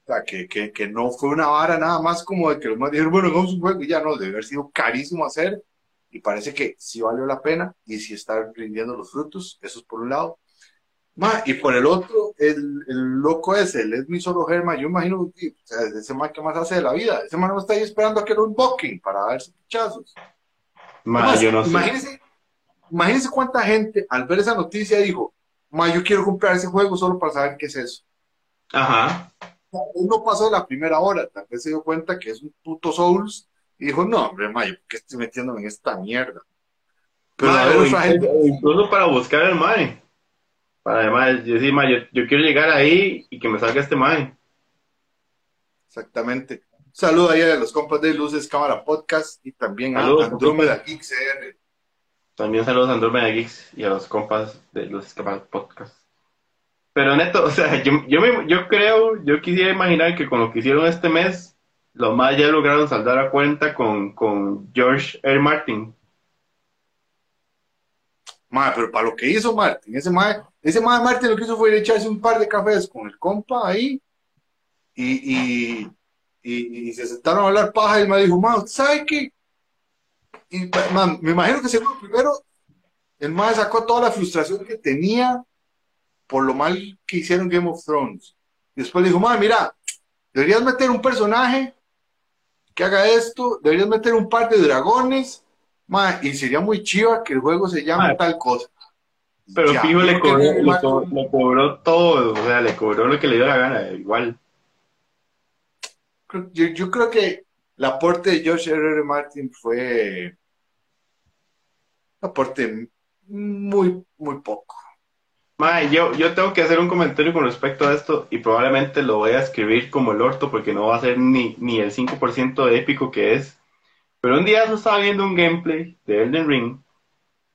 O sea, que, que, que no fue una vara nada más como de que los más dijeron, bueno, hagamos un juego y ya no, debe haber sido carísimo hacer y parece que sí valió la pena y sí está rindiendo los frutos, eso es por un lado. Ma, y por el otro, el, el loco ese, el Edmi Solo Germa, yo imagino que o sea, ese man que más hace de la vida, ese man no está ahí esperando a que lo unboxing para darse pichazos. Ma, Además, yo no sé. Imagínense, imagínense cuánta gente al ver esa noticia dijo, ma, yo quiero comprar ese juego solo para saber qué es eso. Ajá. Él no pasó de la primera hora, tal vez se dio cuenta que es un puto Souls y dijo, no, hombre, ma, yo ¿por qué estoy metiéndome en esta mierda? Pero Ma, a ver, o incluso, gente, incluso para buscar el mae. Para además decir, ma, yo, yo quiero llegar ahí y que me salga este mae. exactamente. Saludo ahí a los compas de Luces Cámara Podcast y también a Saludos, Andrómeda Geek CR. También saludos a Andromeda Geeks y a los compas de los Escapados Podcast. Pero neto, o sea, yo, yo, me- yo creo, yo quisiera imaginar que con lo que hicieron este mes, los más ya lograron saldar a cuenta con, con George R. Martin. Madre, pero para lo que hizo Martin, ese madre, ese madre Martin lo que hizo fue echarse un par de cafés con el compa ahí y, y, y, se sentaron a hablar paja y madre dijo, madre, ¿sabe qué? Y, me imagino que seguro primero el madre sacó toda la frustración que tenía por lo mal que hicieron Game of Thrones. Después le dijo, madre, mira, deberías meter un personaje que haga esto, deberías meter un par de dragones, y sería muy chiva que el juego se llame tal cosa. Pero fijo le cobró, todo, o sea, le cobró lo que le dio la gana, igual. Yo, creo que el aporte de Josh R. Martin fue un aporte muy, muy poco. yo, yo tengo que hacer un comentario con respecto a esto y probablemente lo voy a escribir como el orto porque no va a ser ni, ni el 5% de épico que es. Pero un día yo estaba viendo un gameplay de Elden Ring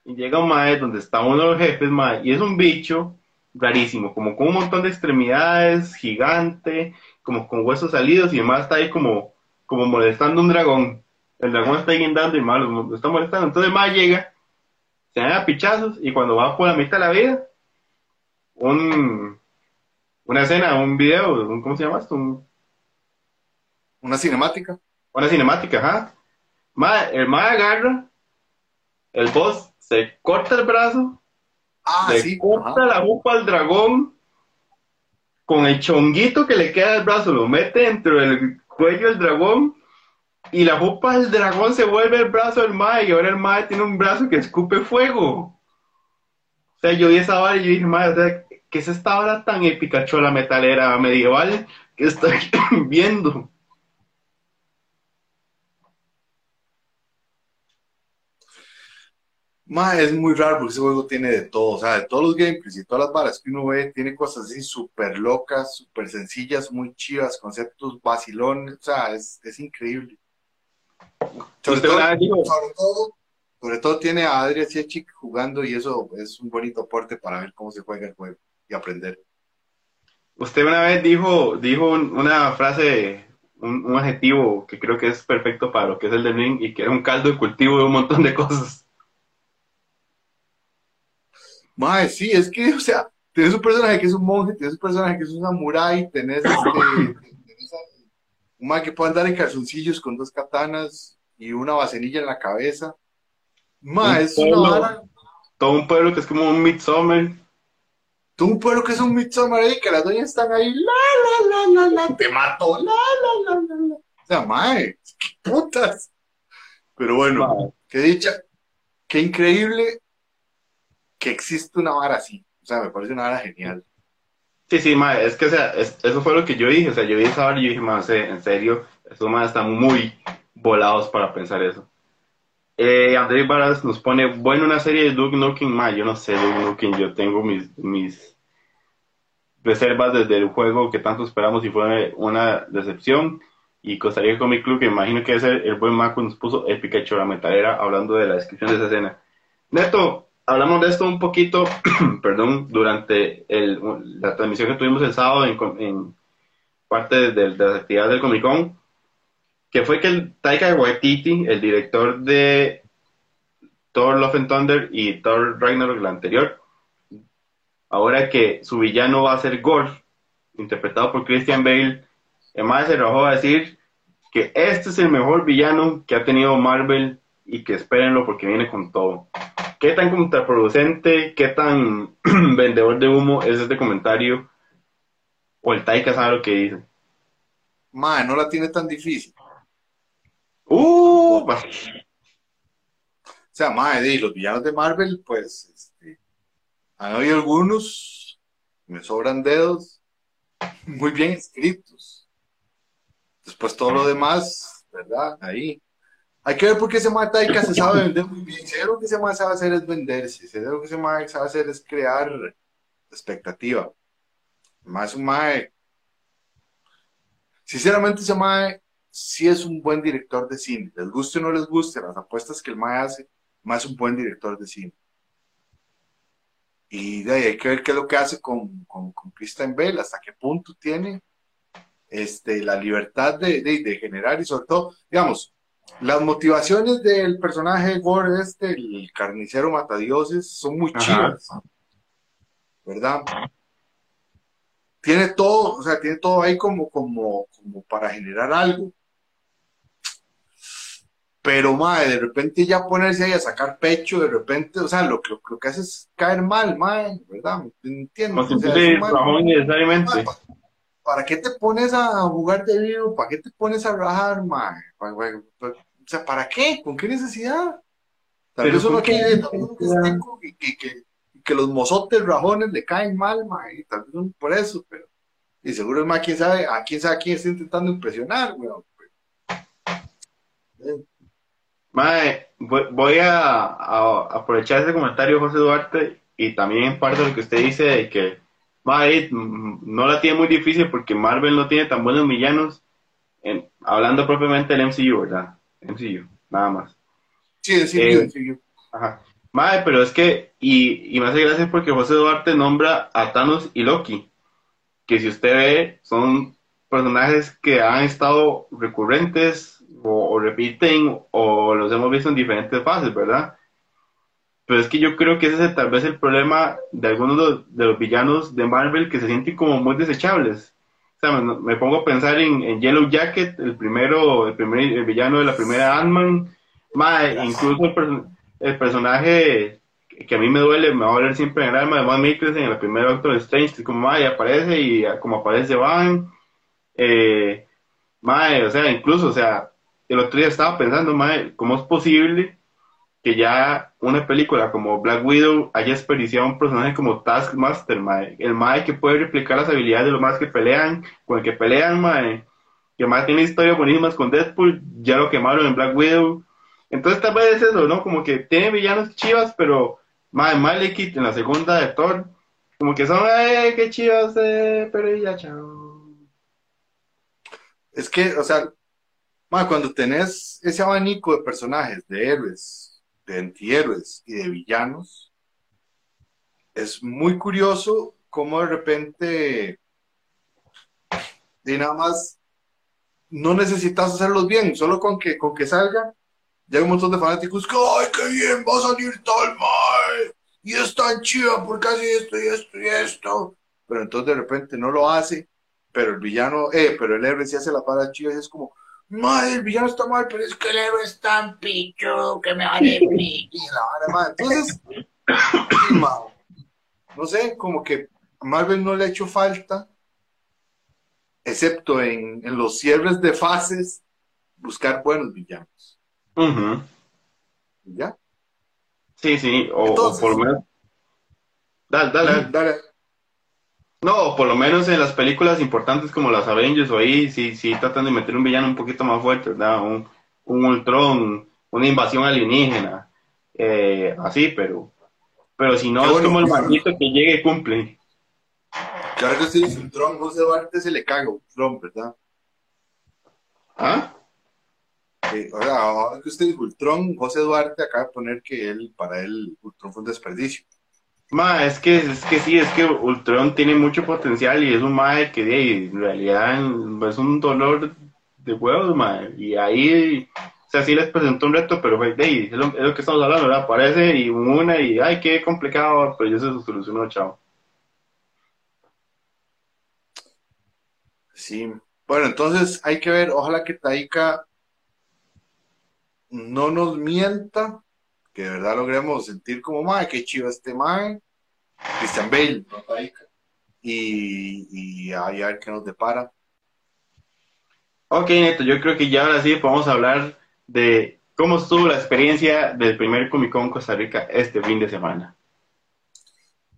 y llega un mae donde está uno de los jefes, mae, y es un bicho rarísimo, como con un montón de extremidades, gigante, como con huesos salidos y además está ahí como, como molestando a un dragón. El dragón está guindando y mae lo está molestando. Entonces el mae llega, se dan a pichazos y cuando va por la mitad de la vida, un, una escena, un video, ¿cómo se llama esto? una cinemática. Una cinemática, ajá el mae agarra, el boss se corta el brazo, ah, se corta la jupa al dragón, con el chonguito que le queda del brazo, lo mete dentro del cuello del dragón, y la jupa del dragón se vuelve el brazo del mae, y ahora el mae tiene un brazo que escupe fuego. O sea, yo vi esa hora y yo dije, mae, o sea, ¿qué es esta hora tan épica, chola metalera medieval que estoy viendo? Es muy raro porque ese juego tiene de todo, o sea, de todos los gameplays y todas las balas que uno ve, tiene cosas así súper locas, súper sencillas, muy chivas, conceptos vacilones, o sea, es, increíble. Sobre todo, sobre todo, tiene a Adria Siechik jugando y eso es un bonito aporte para ver cómo se juega el juego y aprender. Usted una vez dijo, dijo una frase, un, adjetivo que creo que es perfecto para lo que es el de ring y que era un caldo de cultivo de un montón de cosas. Mae, sí, es que, o sea, tienes un personaje que es un monje, tienes un personaje que es un samurai, tenés este, un mae que puede andar en calzoncillos con dos katanas y una bacenilla en la cabeza. Mae, es una vara. Todo un pueblo que es como un midsummer. Todo un pueblo que es un midsummer ahí, que las doñas están ahí, la, la, la, la, la, te mato, la, la, la, la, la. O sea, mae, qué putas. Pero bueno, qué dicha, qué increíble que existe una vara así. O sea, me parece una vara genial. Sí, sí, ma, es que, sea, eso fue lo que yo dije. O sea, yo vi esa vara y yo dije, ma, en serio, estos más están muy volados para pensar eso. Eh, Andrés Varas nos pone, bueno, una serie de Duke Nukem, ma, yo no sé, Duke Nukem, yo tengo mis, mis reservas desde el juego que tanto esperamos y fue una decepción. Y Costa Rica Comic Club, que imagino que ese el buen Maco nos puso épica chora metalera hablando de la descripción de esa escena. Neto, hablamos de esto un poquito, perdón, durante la transmisión que tuvimos el sábado en, parte de, las actividades del Comic Con, que fue que el Taika Waititi, el director de Thor Love and Thunder y Thor Ragnarok, la anterior, ahora que su villano va a ser Gore, interpretado por Christian Bale, además se arrojó a decir que este es el mejor villano que ha tenido Marvel y que espérenlo porque viene con todo. ¿Qué tan contraproducente, qué tan vendedor de humo es este comentario? ¿O el Taika sabe lo que dice? Mae, no la tiene tan difícil. Uh, o sea, mae, los villanos de Marvel, pues, este, han habido algunos, me sobran dedos, muy bien escritos. Después todo lo demás, ¿verdad? Ahí. Hay que ver por qué ese mae Taika se sabe vender muy bien. Si lo que ese mae sabe hacer es venderse. Si lo que ese mae sabe hacer es crear expectativa. Más un mae. Sinceramente, ese mae sí es un buen director de cine. Les guste o no les guste, las apuestas que el mae hace, más un buen director de cine. Y de ahí hay que ver qué es lo que hace con, con, con Christian Bell, hasta qué punto tiene este, la libertad de, de, de generar y sobre todo, digamos, las motivaciones del personaje Gore, este, el carnicero matadioses, son muy chidas. ¿Verdad? Tiene todo, o sea, tiene todo ahí como, como, como para generar algo. Pero, madre, de repente ya ponerse ahí a sacar pecho, de repente, o sea, lo que, lo que hace es caer mal, madre, ¿verdad? Entiendo. No necesariamente. ¿Para qué te pones a jugar de vivo? ¿Para qué te pones a rajar, madre? O sea, ¿para qué? ¿Con qué necesidad? Tal vez uno quiere que, que, que, que, los mozotes rajones le caen mal, madre, tal vez por eso, pero. Y seguro es más, quién sabe, a quién sabe a quién está intentando impresionar, weón. Mae, voy a, aprovechar ese comentario, José Duarte, y también en parte de lo que usted dice de que mae, no la tiene muy difícil porque Marvel no tiene tan buenos villanos, en, hablando propiamente del MCU, ¿verdad? MCU, nada más. Sí, MCU, eh, MCU. Ajá. Mae, pero es que, y, y me hace gracia porque José Duarte nombra a Thanos y Loki, que si usted ve, son personajes que han estado recurrentes o, repiten o los hemos visto en diferentes fases, ¿verdad? Pero es que yo creo que ese es tal vez el problema de algunos de los, villanos de Marvel que se sienten como muy desechables. O sea, me, pongo a pensar en, Yellow Jacket, el primero, el primer villano de la primera Ant-Man, incluso el, personaje que a mí me duele, me va a doler siempre en el alma de Van Mikkelsen en el primer Doctor Strange, que como aparece y como aparece Van, eh, o sea, incluso, o sea, el otro día estaba pensando, mae, ¿cómo es posible que ya una película como Black Widow haya desperdiciado un personaje como Taskmaster, mae? El mae que puede replicar las habilidades de los más que pelean, con el que pelean, mae. Que más tiene historias buenísimas con Deadpool, ya lo quemaron en Black Widow. Entonces tal vez es eso, ¿no? Como que tiene villanos chivas, pero mae, Malekith en la segunda de Thor, como que son, ¡ay, qué chivas, eh, pero ya, chao! Es que, o sea, cuando tenés ese abanico de personajes, de héroes, de antihéroes y de villanos, es muy curioso cómo de repente, de nada más, no necesitas hacerlos bien, solo con que, con que salga, hay un montón de fanáticos que, ¡ay, qué bien! Va a salir tal mal, y es tan chido porque hace esto y esto y esto. Pero entonces de repente no lo hace, pero el villano, eh, pero el héroe sí hace la para chida y es como, madre, el villano está mal, pero es que el héroe es tan picho que me vale picho. Entonces, no sé, como que a Marvel no le ha hecho falta, excepto en, los cierres de fases, buscar buenos villanos. ¿Ya? Sí, sí, o, por lo menos. Dale, dale. dale. No, por lo menos en las películas importantes como las Avengers o ahí sí, sí tratan de meter un villano un poquito más fuerte, ¿verdad? Un, un Ultron, una invasión alienígena, eh, así, pero pero si no es como el maldito que llegue y cumple. Claro que si Ultron, José Duarte se le caga Ultron, ¿verdad? ¿Ah? sea, ahora que usted dijo Ultron, José Duarte acaba de poner que él, para él, Ultron fue un desperdicio. Ma, es que, es que sí, es que Ultron tiene mucho potencial y es un mae que de, en realidad es un dolor de huevos, ma, y ahí, o sea, sí les presentó un reto, pero de, es, lo, es lo que estamos hablando, ¿verdad? Aparece y una y, ay, qué complicado, pero ya se solucionó, chao. Sí, bueno, entonces hay que ver, ojalá que Taika no nos mienta que de verdad logremos sentir como, mae, qué chido este mae, Christian Bale, y, y a ver qué nos depara. Ok, Neto, yo creo que ya ahora sí podemos hablar de cómo estuvo la experiencia del primer Comic Con Costa Rica este fin de semana.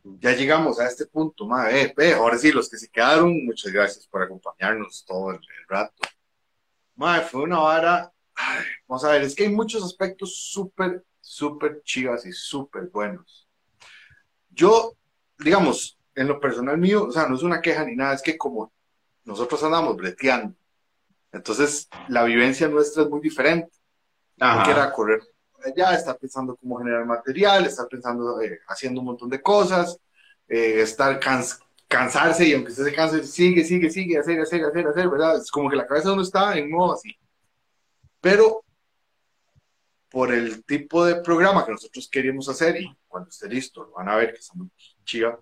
Ya llegamos a este punto, mae. Eh, ahora sí, los que se quedaron, muchas gracias por acompañarnos todo el, rato. Mae, fue una vara. vamos a ver, es que hay muchos aspectos súper súper chivas y súper buenos. Yo, digamos, en lo personal mío, o sea, no es una queja ni nada, es que como nosotros andamos breteando, entonces la vivencia nuestra es muy diferente. No quiera correr allá, estar pensando cómo generar material, estar pensando, eh, haciendo un montón de cosas, eh, estar cansarse y aunque usted se canse, sigue, sigue, sigue, hacer, hacer, hacer, hacer, ¿verdad? Es como que la cabeza no está en modo así. Pero por el tipo de programa que nosotros queríamos hacer y cuando esté listo lo van a ver que está muy chiva.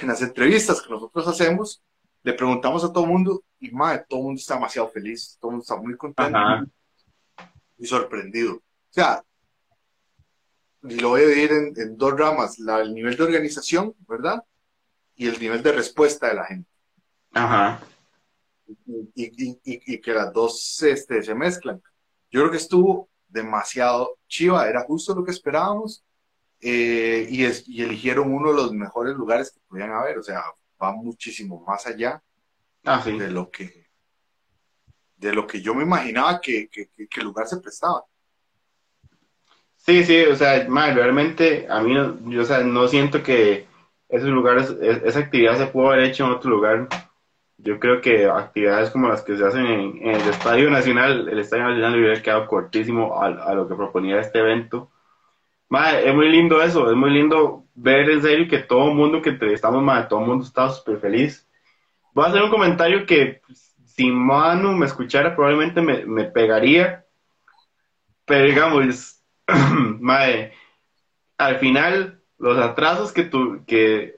En las entrevistas que nosotros hacemos, le preguntamos a todo el mundo y madre, todo el mundo está demasiado feliz, todo el mundo está muy contento y sorprendido. O sea, lo voy a dividir en, dos ramas, el nivel de organización, ¿verdad? Y el nivel de respuesta de la gente. Ajá. Y, que las dos este, se mezclan. Yo creo que estuvo demasiado chiva, era justo lo que esperábamos. Eh, y, y eligieron uno de los mejores lugares que podían haber, o sea, va muchísimo más allá ah, de lo que de lo que yo me imaginaba que, que, que el lugar se prestaba. Sí, sí, o sea, realmente a mí no, yo, o sea, no siento que esos lugares, esa actividad se pudo haber hecho en otro lugar. Yo creo que actividades como las que se hacen en, el Estadio Nacional, el Estadio Nacional hubiera quedado cortísimo a, lo que proponía este evento. Madre, es muy lindo eso, es muy lindo ver en serio que todo el mundo que entrevistamos, madre, todo el mundo estaba súper feliz. Voy a hacer un comentario que si Manu me escuchara probablemente me, me pegaría, pero digamos, Mae, al final, los atrasos que, tu, que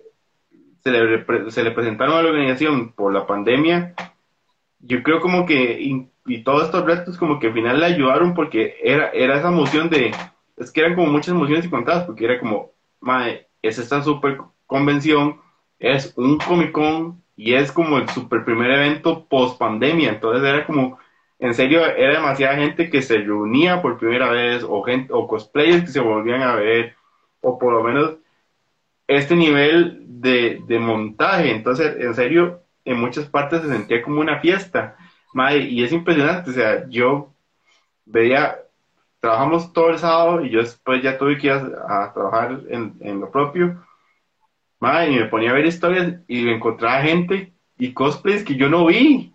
se, le, se le presentaron a la organización por la pandemia, yo creo como que, y, todos estos retos como que al final le ayudaron porque era, era esa emoción de, es que eran como muchas emociones y contadas, porque era como, mae, es esta super convención, es un Comic Con y es como el super primer evento post pandemia, entonces era como en serio era demasiada gente que se reunía por primera vez o, gente, o cosplayers que se volvían a ver o por lo menos este nivel de, montaje. Entonces, en serio, en muchas partes se sentía como una fiesta. y es impresionante, o sea, yo veía, trabajamos todo el sábado y yo después ya tuve que ir a, trabajar en, lo propio. y me ponía a ver historias y me encontraba gente y cosplays que yo no vi.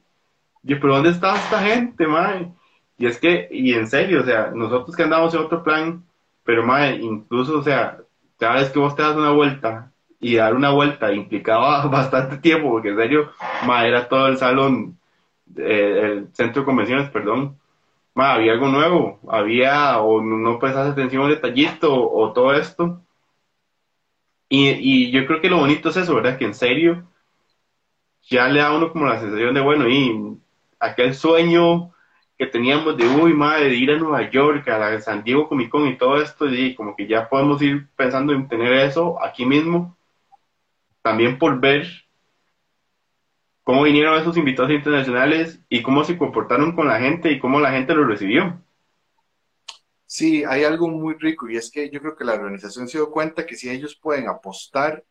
Yo, pero ¿dónde está esta gente, mae? Y es que, y en serio, o sea, nosotros que andamos en otro plan, pero mae, incluso, o sea, cada vez que vos te das una vuelta, y dar una vuelta implicaba bastante tiempo, porque en serio, mae, era todo el salón, eh, el centro de convenciones, perdón, mae, había algo nuevo, había, o no prestas atención al detallito, o, o todo esto. Y, y yo creo que lo bonito es eso, ¿verdad? Que en serio, ya le da a uno como la sensación de, bueno, y aquel sueño que teníamos de, uy, madre, de ir a Nueva York, a la San Diego Comic Con y todo esto, y como que ya podemos ir pensando en tener eso aquí mismo, también por ver cómo vinieron esos invitados internacionales y cómo se comportaron con la gente y cómo la gente lo recibió. Sí, hay algo muy rico y es que yo creo que la organización se dio cuenta que si ellos pueden apostar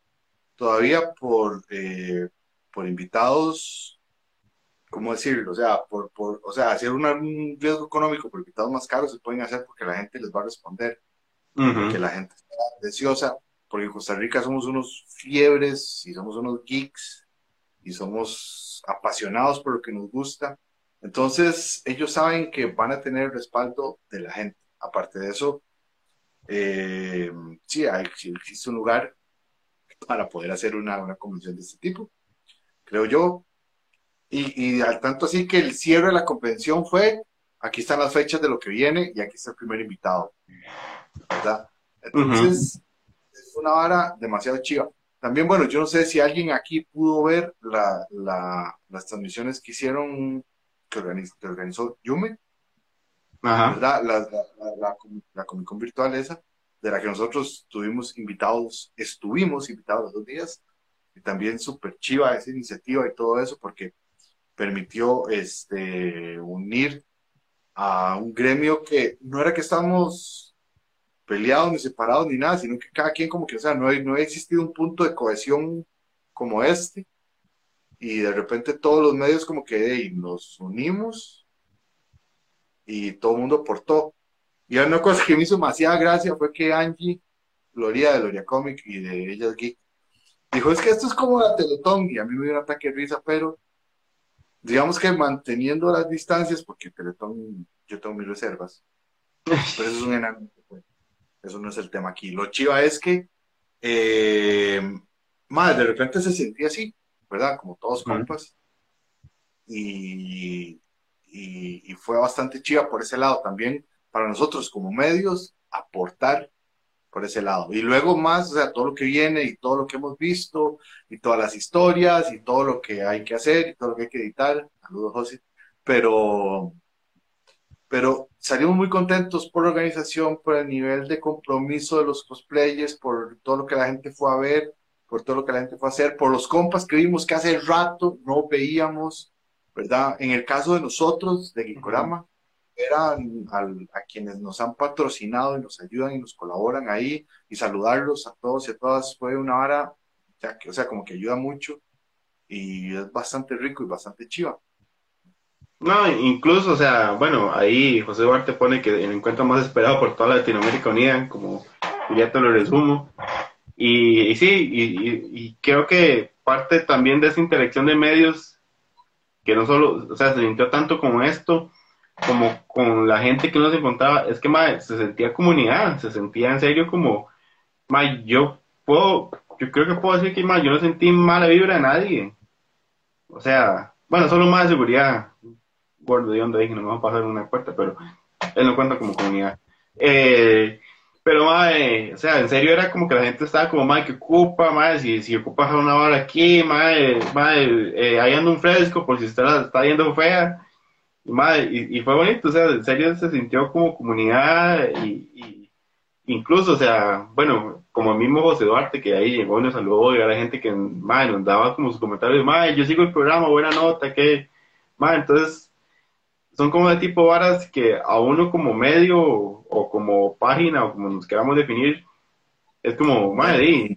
todavía por, eh, por invitados ¿cómo decirlo? O sea, por, por, o sea, hacer un riesgo económico por invitados más caros se pueden hacer porque la gente les va a responder, porque la gente está deseosa, porque en Costa Rica somos unos fiebres y somos unos geeks y somos apasionados por lo que nos gusta. Entonces, ellos saben que van a tener el respaldo de la gente. Aparte de eso, eh, sí, hay, existe un lugar para poder hacer una, una convención de este tipo. Creo yo, y, y al tanto así que el cierre de la convención fue, aquí están las fechas de lo que viene y aquí está el primer invitado. ¿Verdad? Entonces, es una vara demasiado chiva. También, bueno, yo no sé si alguien aquí pudo ver la, la, las transmisiones que hicieron, que, organizó Yume, ¿verdad? La, la, la, Comic Con virtual esa, de la que nosotros tuvimos invitados, estuvimos invitados los dos días, y también súper chiva esa iniciativa y todo eso, porque permitió este, unir a un gremio que no era que estamos peleados ni separados ni nada, sino que cada quien como que, o sea, no, no ha existido un punto de cohesión como este y de repente todos los medios como que nos unimos y todo el mundo aportó. Y una cosa que me hizo demasiada gracia fue que Angie, Gloria de Gloria Comic y de Ellas Geek, dijo, es que esto es como la Teletón, y a mí me dio un ataque de risa, pero digamos que manteniendo las distancias, porque Teletón yo tengo mis reservas, pero eso es un enano. Eso no es el tema aquí. Lo chiva es que, eh, de repente se sentía así, ¿verdad? Como todos compas. Y, y, fue bastante chiva por ese lado también. para nosotros como medios aportar por ese lado. Y luego más, o sea, todo lo que viene y todo lo que hemos visto y todas las historias y todo lo que hay que hacer y todo lo que hay que editar. Saludos, José. Pero, pero salimos muy contentos por la organización, por el nivel de compromiso de los cosplayers, por todo lo que la gente fue a ver, por todo lo que la gente fue a hacer, por los compas que vimos que hace rato no veíamos, ¿verdad? En el caso de nosotros, de Gikorama, a quienes nos han patrocinado y nos ayudan y nos colaboran ahí y saludarlos a todos y a todas fue una vara, ya que, o sea, como que ayuda mucho y es bastante rico y bastante chiva. No, incluso, o sea, bueno, ahí José Duarte pone que el encuentro más esperado por toda Latinoamérica Unida, como ya te lo resumo. Y, sí, y, creo que parte también de esa interacción de medios, que no solo, o sea, se sintió tanto como esto, como con la gente que uno se encontraba, es que se sentía comunidad, se sentía en serio como, yo puedo, yo creo que puedo decir que yo no sentí mala vibra de nadie. O sea, bueno, solo más de seguridad, gordo de onda dije, no me vamos a pasar una puerta, pero él no cuenta como comunidad. Eh, pero, madre, o sea, en serio era como que la gente estaba como, madre, que ocupa, madre, si, si ocupas una hora aquí, madre, madre, eh, ahí anda un fresco por si usted la está viendo fea y, fue bonito, o sea, en serio se sintió como comunidad y, incluso, o sea, bueno, como el mismo José Duarte que ahí llegó y nos saludó y a la gente que, madre, nos daba como sus comentarios, madre, yo sigo el programa, buena nota, que, madre, entonces, son como de tipo varas que a uno como medio o como página o como nos queramos definir, es como, madre,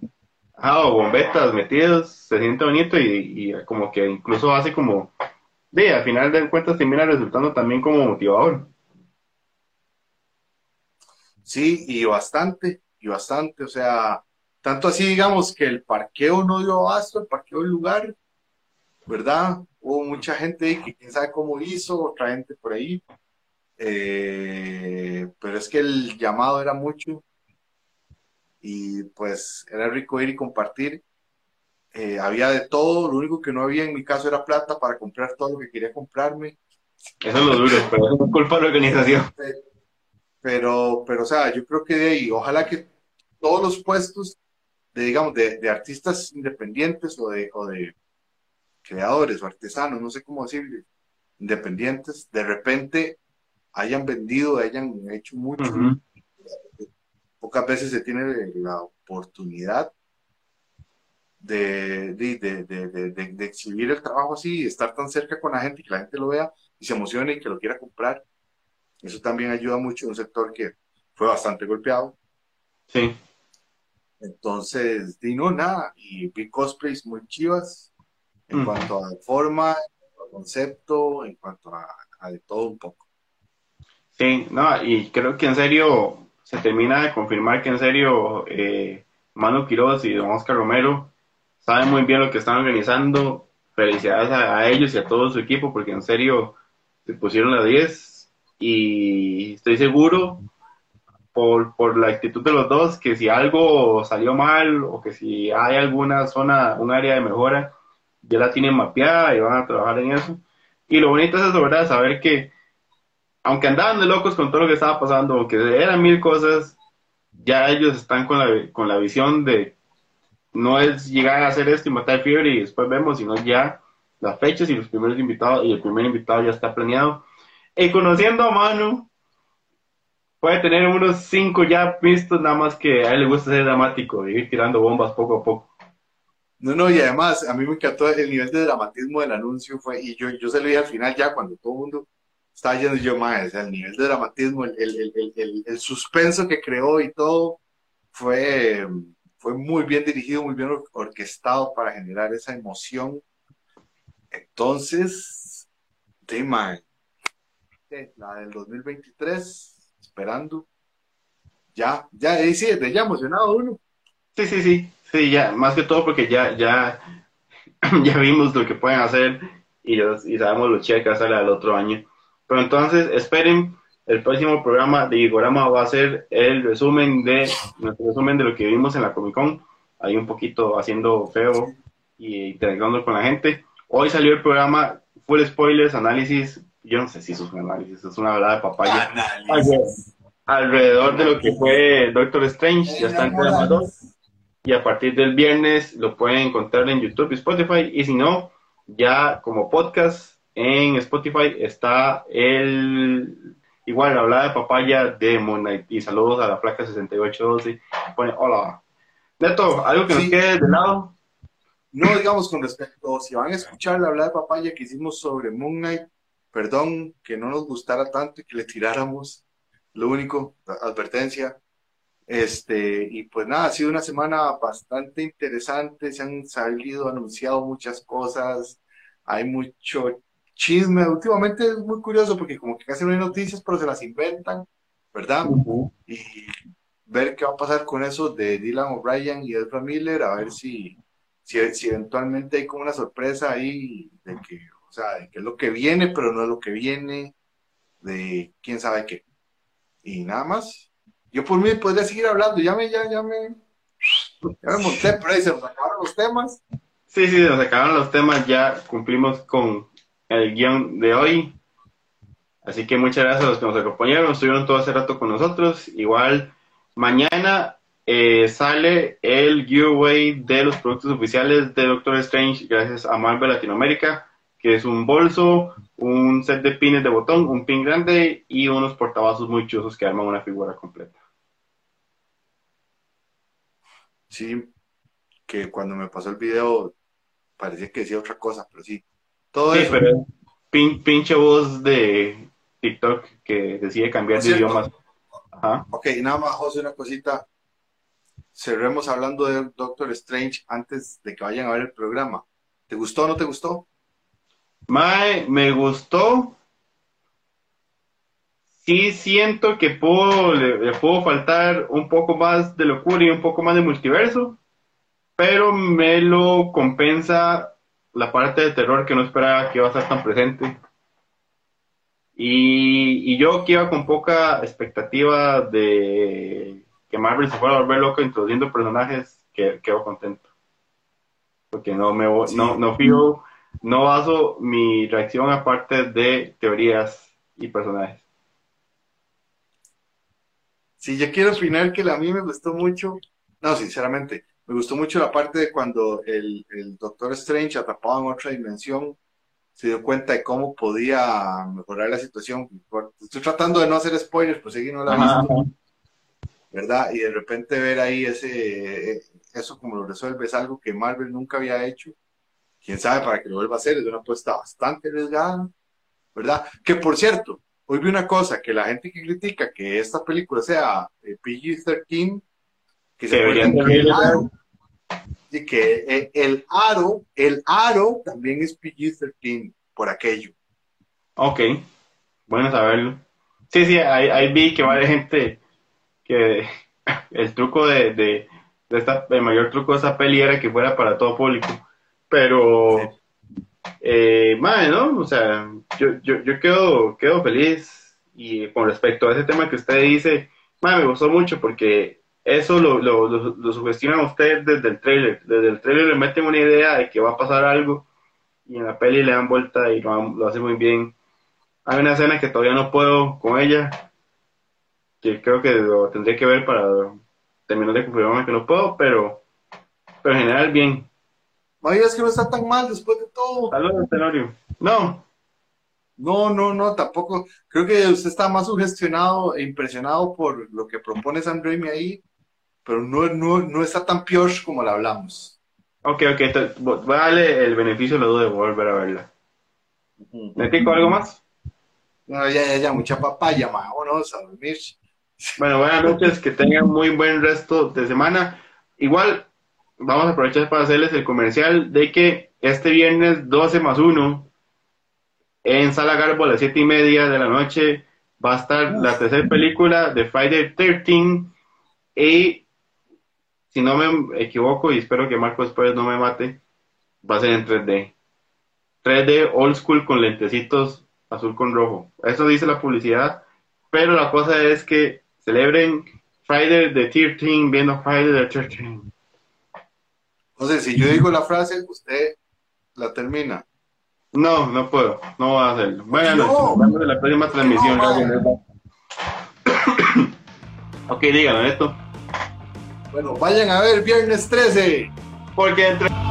ah, o bombetas metidos, se siente bonito y, y como que incluso hace como de, al final de cuentas termina resultando también como motivador. Sí, y bastante, y bastante, o sea, tanto así digamos que el parqueo no dio abasto, el parqueo del lugar, ¿verdad? Hubo mucha gente que quién sabe cómo hizo, otra gente por ahí, eh, pero es que el llamado era mucho y pues era rico ir y compartir eh, había de todo, lo único que no había en mi caso era plata para comprar todo lo que quería comprarme. Eso es lo duro, pero es culpa de la organización. Pero, pero, o sea, yo creo que de ahí, ojalá que todos los puestos de, digamos, de, artistas independientes o de, o de creadores o artesanos, no sé cómo decirle, independientes, de repente hayan vendido, hayan hecho mucho. Pocas veces se tiene la oportunidad de, de, de, de, exhibir el trabajo así, estar tan cerca con la gente y que la gente lo vea y se emocione y que lo quiera comprar. Eso también ayuda mucho en un sector que fue bastante golpeado. Sí. Entonces, di no, nada, y vi cosplays muy chivas en cuanto a forma, en cuanto a concepto, en cuanto a, de todo un poco. Sí, no, y creo que en serio se termina de confirmar que en serio eh, Manu Quiroz y Don Oscar Romero saben muy bien lo que están organizando. Felicidades a, ellos y a todo su equipo porque en serio se pusieron a 10 y estoy seguro por, por la actitud de los dos que si algo salió mal o que si hay alguna zona, un área de mejora, ya la tienen mapeada y van a trabajar en eso. Y lo bonito es eso, ¿verdad? Saber que aunque andaban de locos con todo lo que estaba pasando, aunque eran mil cosas, ya ellos están con la, con la visión de no es llegar a hacer esto y matar fiebre y después vemos, sino ya las fechas y los primeros invitados, y el primer invitado ya está planeado. Y conociendo a Manu, puede tener unos cinco ya vistos, nada más que a él le gusta ser dramático y ir tirando bombas poco a poco. No, no, y además a mí me encantó el nivel de dramatismo del anuncio, fue, y yo, yo se lo al final ya cuando todo el mundo estaba yendo yo más, el nivel de dramatismo, el, el, el, el, suspenso que creó y todo, fue, fue muy bien dirigido, muy bien orquestado para generar esa emoción. Entonces, tema, la del 2023, esperando. Ya, ya, sí, ya emocionado uno. Sí, sí, sí, sí, ya, más que todo porque ya, ya, ya vimos lo que pueden hacer y, y sabemos lo que sale al otro año. Pero entonces, esperen el próximo programa de Igorama va a ser el resumen de nuestro resumen de lo que vimos en la Comic Con. Ahí un poquito haciendo feo y interactuando con la gente. Hoy salió el programa Full Spoilers, análisis yo no sé si eso es un análisis, es una verdad de papaya. Alrededor de lo que fue Doctor Strange, ya está en Y a partir del viernes lo pueden encontrar en YouTube y Spotify. Y si no, ya como podcast en Spotify está el igual hablada de papaya de Moon Y saludos a la placa 6812. Pone hola. Neto, ¿algo que nos quede de lado? No, digamos, con respecto, si van a escuchar la hablada de papaya que hicimos sobre Moon Knight, perdón que no nos gustara tanto y que le tiráramos, lo único, advertencia. Este, y pues nada, ha sido una semana bastante interesante, se han salido, anunciado muchas cosas, hay mucho chisme. Últimamente es muy curioso porque como que casi no hay noticias, pero se las inventan, ¿verdad? Y ver qué va a pasar con eso de Dylan O'Brien y Ezra Miller, a ver si, si, eventualmente hay como una sorpresa ahí de que, o sea, de que es lo que viene, pero no es lo que viene, de quién sabe qué. Y nada más. Yo por mí podría seguir hablando, ya me, ya, ya me, ya me monté, pero ahí se nos acabaron los temas. Sí, sí, nos acabaron los temas, ya cumplimos con el guion de hoy. Así que muchas gracias a los que nos acompañaron, estuvieron todo hace rato con nosotros. Igual, mañana eh, sale el giveaway de los productos oficiales de Doctor Strange gracias a Marvel Latinoamérica, que es un bolso, un set de pines de botón, un pin grande y unos portavasos muy chusos que arman una figura completa. Sí, que cuando me pasó el video parecía que decía otra cosa, pero sí, todo sí, pero pinche voz de TikTok que decide cambiar de idiomas. Ajá. Ok, nada más, José, una cosita. Cerremos hablando de Doctor Strange antes de que vayan a ver el programa. ¿Te gustó o no te gustó? Mae, me gustó. Sí siento que puedo, le, puedo faltar un poco más de locura y un poco más de multiverso, pero me lo compensa la parte de terror que no esperaba que iba a estar tan presente. Y, yo que iba con poca expectativa de que Marvel se fuera a volver loco introduciendo personajes, que quedo contento. Porque no me no, no fío, no baso mi reacción aparte de teorías y personajes. Sí, yo quiero opinar que a mí me gustó mucho, no, sinceramente, me gustó mucho la parte de cuando el, el Doctor Strange, atrapado en otra dimensión, se dio cuenta de cómo podía mejorar la situación. Estoy tratando de no hacer spoilers, pues seguir no la visto. ¿Verdad? Y de repente ver ahí ese, eso como lo resuelve es algo que Marvel nunca había hecho. Quién sabe para que lo vuelva a hacer, es una apuesta bastante arriesgada, ¿verdad? Que por cierto, hoy vi una cosa, que la gente que critica que esta película sea eh, PG-13, que se deberían y que eh, el aro, el aro también es PG-13 por aquello. Ok, bueno saberlo. Sí, sí, ahí, vi que varias gente que el truco de, de, esta, el mayor truco de esta peli era que fuera para todo público. Pero, eh, ¿no? O sea, yo, yo, yo quedo, quedo feliz y con respecto a ese tema que usted dice, madre, me gustó mucho porque eso lo, lo, lo, sugestionan a usted desde el trailer. Desde el trailer le meten una idea de que va a pasar algo y en la peli le dan vuelta y lo, lo hace muy bien. Hay una escena que todavía no puedo con ella, que creo que lo tendré que ver para terminar de confirmarme que no puedo, pero, pero en general bien. Es que no está tan mal después de todo. Saludos, Tenorio. No. No, no, no, tampoco. Creo que usted está más sugestionado e impresionado por lo que propone Sam Raimi ahí pero no, no, no está tan peor como la hablamos. Ok, ok, voy a darle el beneficio de la duda de volver a verla. ¿Necesito algo más? No, ya, ya, ya, mucha papaya, vámonos a dormir. Bueno, buenas noches, que tengan muy buen resto de semana. Igual, vamos a aprovechar para hacerles el comercial de que este viernes 12 más 1 en Sala Garbo a las 7 y media de la noche va a estar la tercera película de Friday 13 y si no me equivoco, y espero que Marco después no me mate, va a ser en 3D. 3D old school con lentecitos azul con rojo. Eso dice la publicidad, pero la cosa es que celebren Friday the 13 viendo Friday the 13. Entonces, si yo digo la frase, usted la termina. No, no puedo, no voy a hacerlo. Buenas No. noches, nos vemos en la próxima transmisión. No, ok, díganlo esto. Bueno, vayan a ver viernes 13. Porque entre...